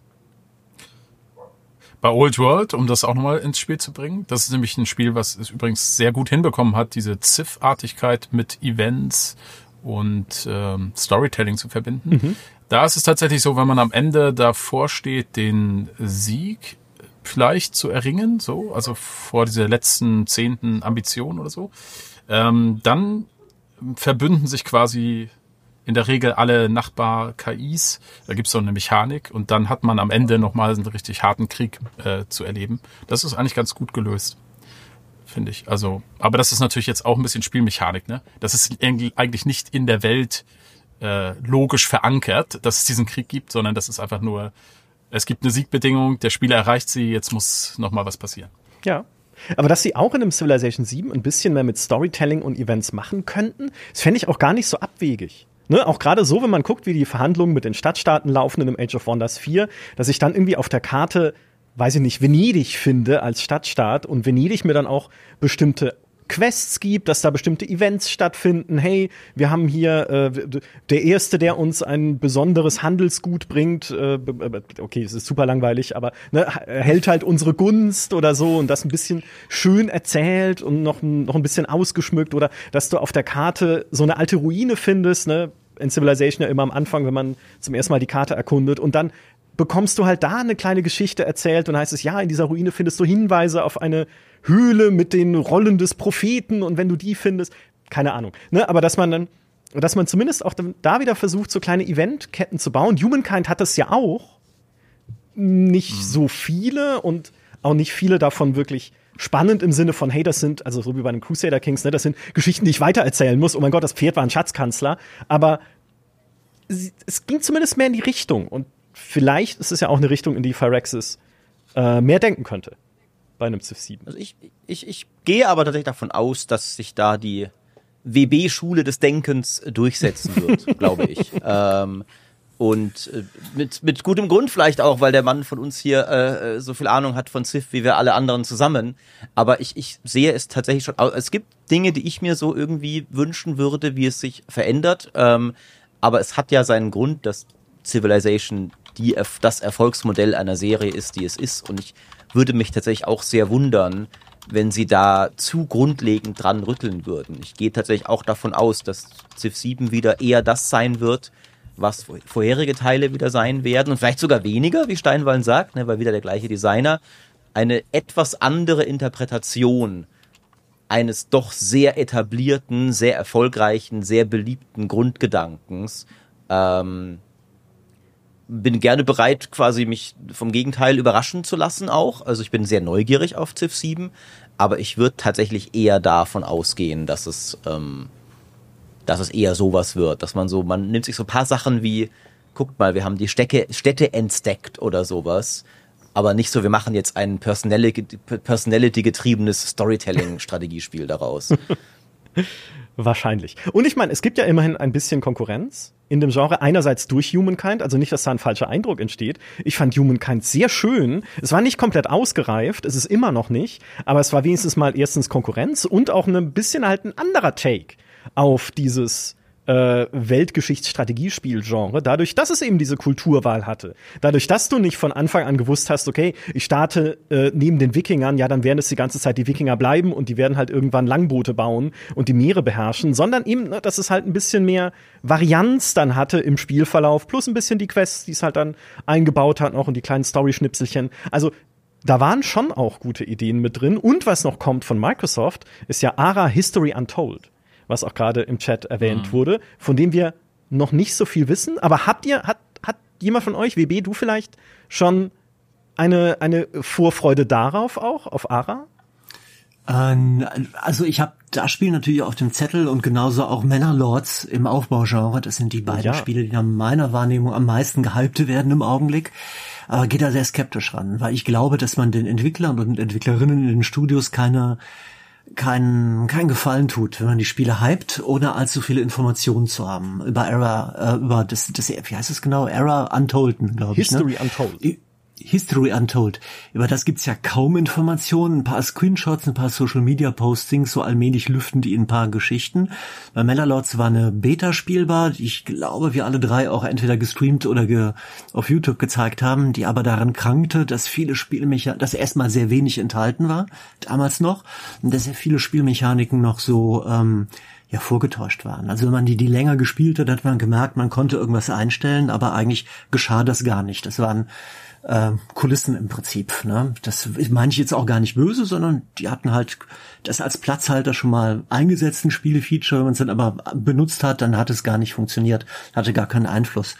Bei Old World, um das auch nochmal ins Spiel zu bringen, das ist nämlich ein Spiel, was es übrigens sehr gut hinbekommen hat, diese Ziff-Artigkeit mit Events und ähm, Storytelling zu verbinden. Mhm. Da ist es tatsächlich so, wenn man am Ende davor steht, den Sieg vielleicht zu erringen, so, also vor dieser letzten zehnten Ambition oder so, ähm, dann verbünden sich quasi in der Regel alle Nachbar-KIs. Da gibt's so eine Mechanik und dann hat man am Ende nochmal einen richtig harten Krieg äh, zu erleben. Das ist eigentlich ganz gut gelöst finde ich. Also, aber das ist natürlich jetzt auch ein bisschen Spielmechanik, ne? Das ist eigentlich nicht in der Welt äh, logisch verankert, dass es diesen Krieg gibt, sondern das ist einfach nur, es gibt eine Siegbedingung, der Spieler erreicht sie, jetzt muss noch mal was passieren. Ja. Aber dass sie auch in einem Civilization 7 ein bisschen mehr mit Storytelling und Events machen könnten, das fände ich auch gar nicht so abwegig. Ne, auch gerade so, wenn man guckt, wie die Verhandlungen mit den Stadtstaaten laufen in einem Age of Wonders 4, dass ich dann irgendwie auf der Karte weiß ich nicht, Venedig finde als Stadtstaat und Venedig mir dann auch bestimmte Quests gibt, dass da bestimmte Events stattfinden. Hey, wir haben hier äh, der Erste, der uns ein besonderes Handelsgut bringt. Äh, okay, es ist super langweilig, aber ne, hält halt unsere Gunst oder so und das ein bisschen schön erzählt und noch, noch ein bisschen ausgeschmückt oder dass du auf der Karte so eine alte Ruine findest, ne? In Civilization ja immer am Anfang, wenn man zum ersten Mal die Karte erkundet und dann bekommst du halt da eine kleine Geschichte erzählt und heißt es, ja, in dieser Ruine findest du Hinweise auf eine Höhle mit den Rollen des Propheten und wenn du die findest, keine Ahnung, ne, aber dass man dann dass man zumindest auch da wieder versucht, so kleine Eventketten zu bauen. Humankind hat das ja auch. Nicht mhm. so viele und auch nicht viele davon wirklich spannend im Sinne von, hey, das sind, also so wie bei den Crusader Kings, ne, das sind Geschichten, die ich weitererzählen muss. Oh mein Gott, das Pferd war ein Schatzkanzler. Aber es ging zumindest mehr in die Richtung. Und vielleicht ist es ja auch eine Richtung, in die Phyrexis äh, mehr denken könnte bei einem Civ 7. Also ich, ich, ich gehe aber tatsächlich davon aus, dass sich da die WB-Schule des Denkens durchsetzen wird, [LAUGHS] glaube ich. Ähm, und äh, mit, mit gutem Grund vielleicht auch, weil der Mann von uns hier äh, äh, so viel Ahnung hat von Civ wie wir alle anderen zusammen. Aber ich, ich sehe es tatsächlich schon. Es gibt Dinge, die ich mir so irgendwie wünschen würde, wie es sich verändert. Ähm, aber es hat ja seinen Grund, dass Civilization die, das Erfolgsmodell einer Serie ist, die es ist. Und ich würde mich tatsächlich auch sehr wundern, wenn sie da zu grundlegend dran rütteln würden. Ich gehe tatsächlich auch davon aus, dass Civ 7 wieder eher das sein wird, was vorherige Teile wieder sein werden und vielleicht sogar weniger, wie Steinwallen sagt, ne, weil wieder der gleiche Designer, eine etwas andere Interpretation eines doch sehr etablierten, sehr erfolgreichen, sehr beliebten Grundgedankens ähm, bin gerne bereit, quasi mich vom Gegenteil überraschen zu lassen auch. Also ich bin sehr neugierig auf Civ 7, aber ich würde tatsächlich eher davon ausgehen, dass es, ähm, dass es eher sowas wird, dass man so, man nimmt sich so ein paar Sachen wie, guckt mal, wir haben die Städte, Städte entdeckt oder sowas, aber nicht so, wir machen jetzt ein Personality-getriebenes Storytelling-Strategiespiel [LAUGHS] daraus. Wahrscheinlich. Und ich meine, es gibt ja immerhin ein bisschen Konkurrenz in dem Genre. Einerseits durch Humankind, also nicht, dass da ein falscher Eindruck entsteht. Ich fand Humankind sehr schön. Es war nicht komplett ausgereift, es ist immer noch nicht, aber es war wenigstens mal erstens Konkurrenz und auch ein bisschen halt ein anderer Take auf dieses äh, Weltgeschichtsstrategiespiel-Genre, dadurch, dass es eben diese Kulturwahl hatte. Dadurch, dass du nicht von Anfang an gewusst hast, okay, ich starte äh, neben den Wikingern, ja, dann werden es die ganze Zeit die Wikinger bleiben und die werden halt irgendwann Langboote bauen und die Meere beherrschen, sondern eben, ne, dass es halt ein bisschen mehr Varianz dann hatte im Spielverlauf, plus ein bisschen die Quests, die es halt dann eingebaut hat noch und die kleinen Story-Schnipselchen. Also da waren schon auch gute Ideen mit drin. Und was noch kommt von Microsoft, ist ja ARA History Untold was auch gerade im Chat erwähnt mhm. wurde, von dem wir noch nicht so viel wissen. Aber habt ihr, hat, hat jemand von euch, WB, du vielleicht, schon eine, eine Vorfreude darauf auch, auf Ara? Ähm, also ich habe da spielen natürlich auf dem Zettel und genauso auch Männerlords im Aufbaugenre. Das sind die beiden ja. Spiele, die nach meiner Wahrnehmung am meisten gehypte werden im Augenblick. Aber geht da sehr skeptisch ran, weil ich glaube, dass man den Entwicklern und Entwicklerinnen in den Studios keine keinen kein Gefallen tut, wenn man die Spiele hypt, ohne allzu viele Informationen zu haben über Era, äh, über das, das, wie heißt es genau? Era Untold, glaube ich. Ne? History ne? Untold. History Untold. Über das gibt's ja kaum Informationen, ein paar Screenshots, ein paar Social Media Postings, so allmählich lüften die ein paar Geschichten. Bei Melalots war eine Beta spielbar, die ich glaube, wir alle drei auch entweder gestreamt oder ge auf YouTube gezeigt haben, die aber daran krankte, dass viele Spielmechaniken, dass erstmal sehr wenig enthalten war, damals noch, und dass sehr viele Spielmechaniken noch so, ähm, ja vorgetäuscht waren. Also wenn man die, die länger gespielt hat, hat man gemerkt, man konnte irgendwas einstellen, aber eigentlich geschah das gar nicht. Das waren äh, Kulissen im Prinzip. Ne? Das meine ich jetzt auch gar nicht böse, sondern die hatten halt das als Platzhalter schon mal eingesetzt, ein Spielefeature. Wenn man es dann aber benutzt hat, dann hat es gar nicht funktioniert, hatte gar keinen Einfluss.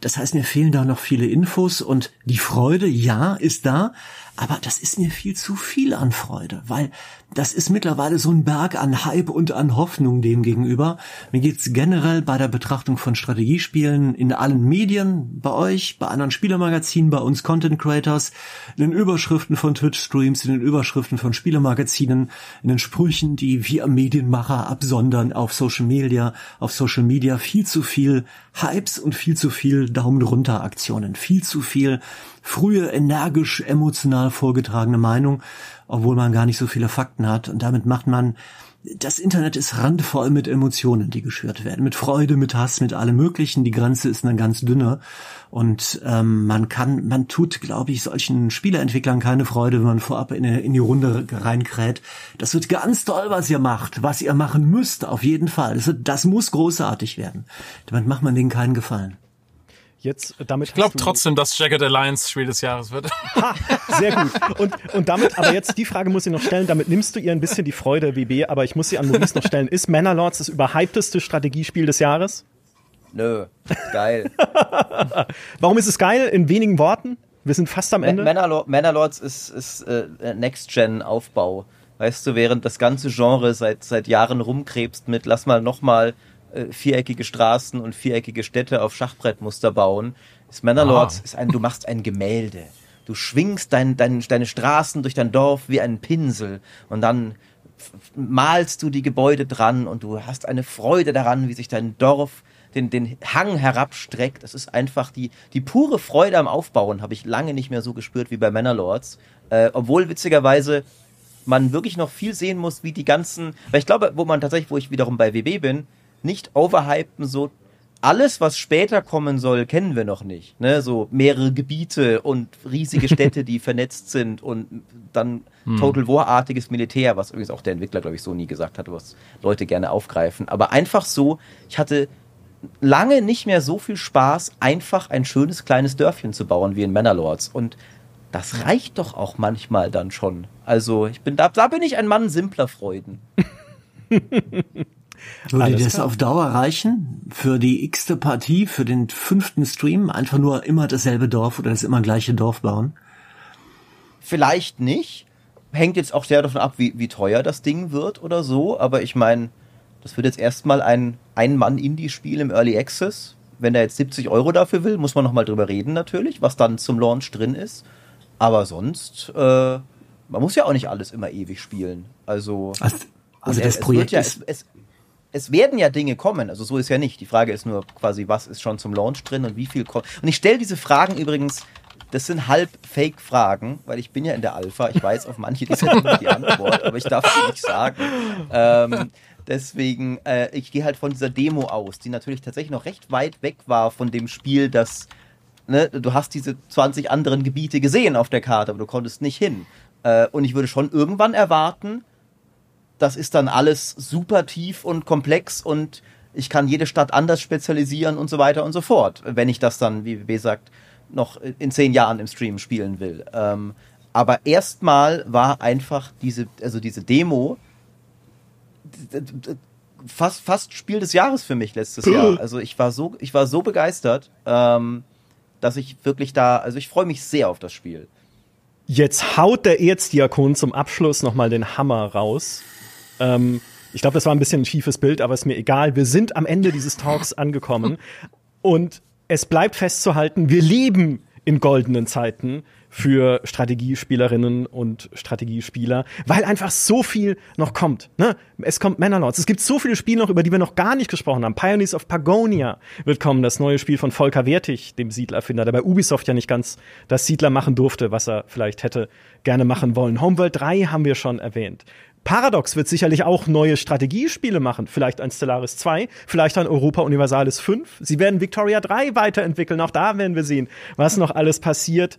Das heißt, mir fehlen da noch viele Infos und die Freude, ja, ist da, aber das ist mir viel zu viel an Freude, weil das ist mittlerweile so ein Berg an Hype und an Hoffnung dem gegenüber. Mir geht's generell bei der Betrachtung von Strategiespielen in allen Medien, bei euch, bei anderen Spielermagazinen, bei uns Content Creators, in den Überschriften von Twitch-Streams, in den Überschriften von Spielermagazinen, in den Sprüchen, die wir Medienmacher absondern auf Social Media, auf Social Media. Viel zu viel Hypes und viel zu viel Daumen runter Aktionen, viel zu viel frühe, energisch, emotional vorgetragene Meinung, obwohl man gar nicht so viele Fakten hat. Und damit macht man, das Internet ist randvoll mit Emotionen, die geschürt werden. Mit Freude, mit Hass, mit allem Möglichen. Die Grenze ist dann ganz dünne. Und ähm, man kann, man tut, glaube ich, solchen Spieleentwicklern keine Freude, wenn man vorab in, in die Runde reinkräht. Das wird ganz toll, was ihr macht, was ihr machen müsst, auf jeden Fall. Das, wird, das muss großartig werden. Damit macht man denen keinen Gefallen. Jetzt, damit ich glaube trotzdem, dass Jagged Alliance Spiel des Jahres wird. Ha, sehr gut. Und, und damit, aber jetzt die Frage muss ich noch stellen, damit nimmst du ihr ein bisschen die Freude, WB, aber ich muss sie an Maurice noch stellen. Ist Manor das überhypteste Strategiespiel des Jahres? Nö, geil. [LAUGHS] Warum ist es geil? In wenigen Worten? Wir sind fast am Ende. Manor ist, ist äh, Next-Gen-Aufbau. Weißt du, während das ganze Genre seit, seit Jahren rumkrebst mit, lass mal nochmal äh, viereckige Straßen und viereckige Städte auf Schachbrettmuster bauen, ist Mannerlords ah. ist ein, du machst ein Gemälde. Du schwingst dein, dein, deine Straßen durch dein Dorf wie einen Pinsel und dann malst du die Gebäude dran und du hast eine Freude daran, wie sich dein Dorf den, den Hang herabstreckt. Das ist einfach die, die pure Freude am Aufbauen, habe ich lange nicht mehr so gespürt wie bei Mannerlords. Äh, obwohl witzigerweise man wirklich noch viel sehen muss, wie die ganzen, weil ich glaube, wo man tatsächlich, wo ich wiederum bei WB bin, nicht overhypen, so alles, was später kommen soll, kennen wir noch nicht. Ne? So mehrere Gebiete und riesige [LAUGHS] Städte, die vernetzt sind und dann hm. Total War-artiges Militär, was übrigens auch der Entwickler, glaube ich, so nie gesagt hat, was Leute gerne aufgreifen. Aber einfach so, ich hatte lange nicht mehr so viel Spaß, einfach ein schönes kleines Dörfchen zu bauen wie in Mannerlords. Und das reicht doch auch manchmal dann schon. Also ich bin da, da bin ich ein Mann simpler Freuden. [LAUGHS] Würde das klar. auf Dauer reichen? Für die x-te Partie, für den fünften Stream? Einfach nur immer dasselbe Dorf oder das immer gleiche Dorf bauen? Vielleicht nicht. Hängt jetzt auch sehr davon ab, wie, wie teuer das Ding wird oder so. Aber ich meine, das wird jetzt erstmal ein Ein-Mann-Indie-Spiel im Early Access. Wenn er jetzt 70 Euro dafür will, muss man nochmal drüber reden natürlich, was dann zum Launch drin ist. Aber sonst, äh, man muss ja auch nicht alles immer ewig spielen. Also, also, also das Projekt ja, ist es, es, es werden ja Dinge kommen, also so ist ja nicht. Die Frage ist nur quasi, was ist schon zum Launch drin und wie viel kommt. Und ich stelle diese Fragen übrigens, das sind halb Fake-Fragen, weil ich bin ja in der Alpha. Ich weiß auf manche dieser Dinge die Antwort, aber ich darf sie nicht sagen. Ähm, deswegen, äh, ich gehe halt von dieser Demo aus, die natürlich tatsächlich noch recht weit weg war von dem Spiel, das Ne, du hast diese 20 anderen Gebiete gesehen auf der Karte, aber du konntest nicht hin. Äh, und ich würde schon irgendwann erwarten, das ist dann alles super tief und komplex und ich kann jede Stadt anders spezialisieren und so weiter und so fort, wenn ich das dann, wie WB sagt, noch in zehn Jahren im Stream spielen will. Ähm, aber erstmal war einfach diese, also diese Demo fast, fast Spiel des Jahres für mich letztes Jahr. Also ich war so, ich war so begeistert, ähm, dass ich wirklich da, also ich freue mich sehr auf das Spiel. Jetzt haut der Erzdiakon zum Abschluss nochmal den Hammer raus. Ähm, ich glaube, das war ein bisschen ein schiefes Bild, aber ist mir egal. Wir sind am Ende dieses Talks [LAUGHS] angekommen und es bleibt festzuhalten, wir leben in goldenen Zeiten für Strategiespielerinnen und Strategiespieler, weil einfach so viel noch kommt. Ne? Es kommt Mannerlords. Es gibt so viele Spiele noch, über die wir noch gar nicht gesprochen haben. Pioneers of Pagonia wird kommen, das neue Spiel von Volker Wertig, dem Siedlerfinder, der bei Ubisoft ja nicht ganz das Siedler machen durfte, was er vielleicht hätte gerne machen wollen. Homeworld 3 haben wir schon erwähnt. Paradox wird sicherlich auch neue Strategiespiele machen. Vielleicht ein Stellaris 2, vielleicht ein Europa Universalis 5. Sie werden Victoria 3 weiterentwickeln. Auch da werden wir sehen, was noch alles passiert.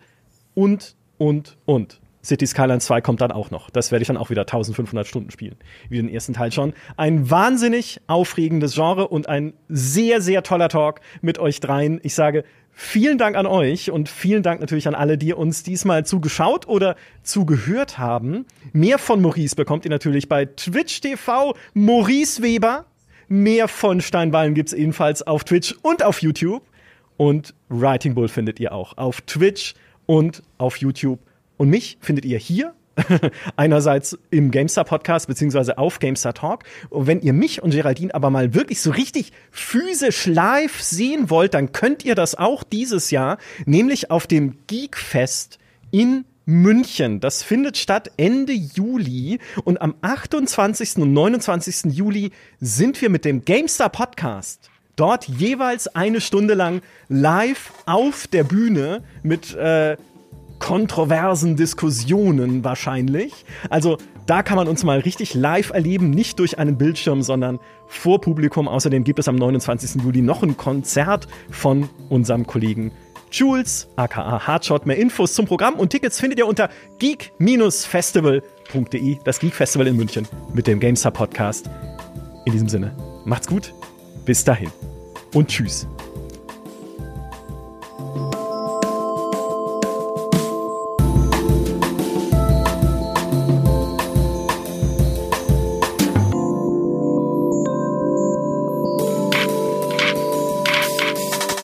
Und, und, und. City Skyline 2 kommt dann auch noch. Das werde ich dann auch wieder 1500 Stunden spielen. Wie den ersten Teil schon. Ein wahnsinnig aufregendes Genre und ein sehr, sehr toller Talk mit euch dreien. Ich sage vielen Dank an euch und vielen Dank natürlich an alle, die uns diesmal zugeschaut oder zugehört haben. Mehr von Maurice bekommt ihr natürlich bei Twitch TV Maurice Weber. Mehr von Steinballen gibt's ebenfalls auf Twitch und auf YouTube. Und Writing Bull findet ihr auch auf Twitch und auf YouTube. Und mich findet ihr hier [LAUGHS] einerseits im GameStar Podcast beziehungsweise auf GameStar Talk. Und wenn ihr mich und Geraldine aber mal wirklich so richtig physisch live sehen wollt, dann könnt ihr das auch dieses Jahr, nämlich auf dem Geekfest in München. Das findet statt Ende Juli und am 28. und 29. Juli sind wir mit dem GameStar Podcast dort jeweils eine Stunde lang live auf der Bühne mit äh, kontroversen Diskussionen wahrscheinlich. Also da kann man uns mal richtig live erleben, nicht durch einen Bildschirm, sondern vor Publikum. Außerdem gibt es am 29. Juli noch ein Konzert von unserem Kollegen Jules, aka Hardshot. Mehr Infos zum Programm und Tickets findet ihr unter geek-festival.de, das Geek Festival in München mit dem GameStar Podcast. In diesem Sinne, macht's gut, bis dahin und tschüss.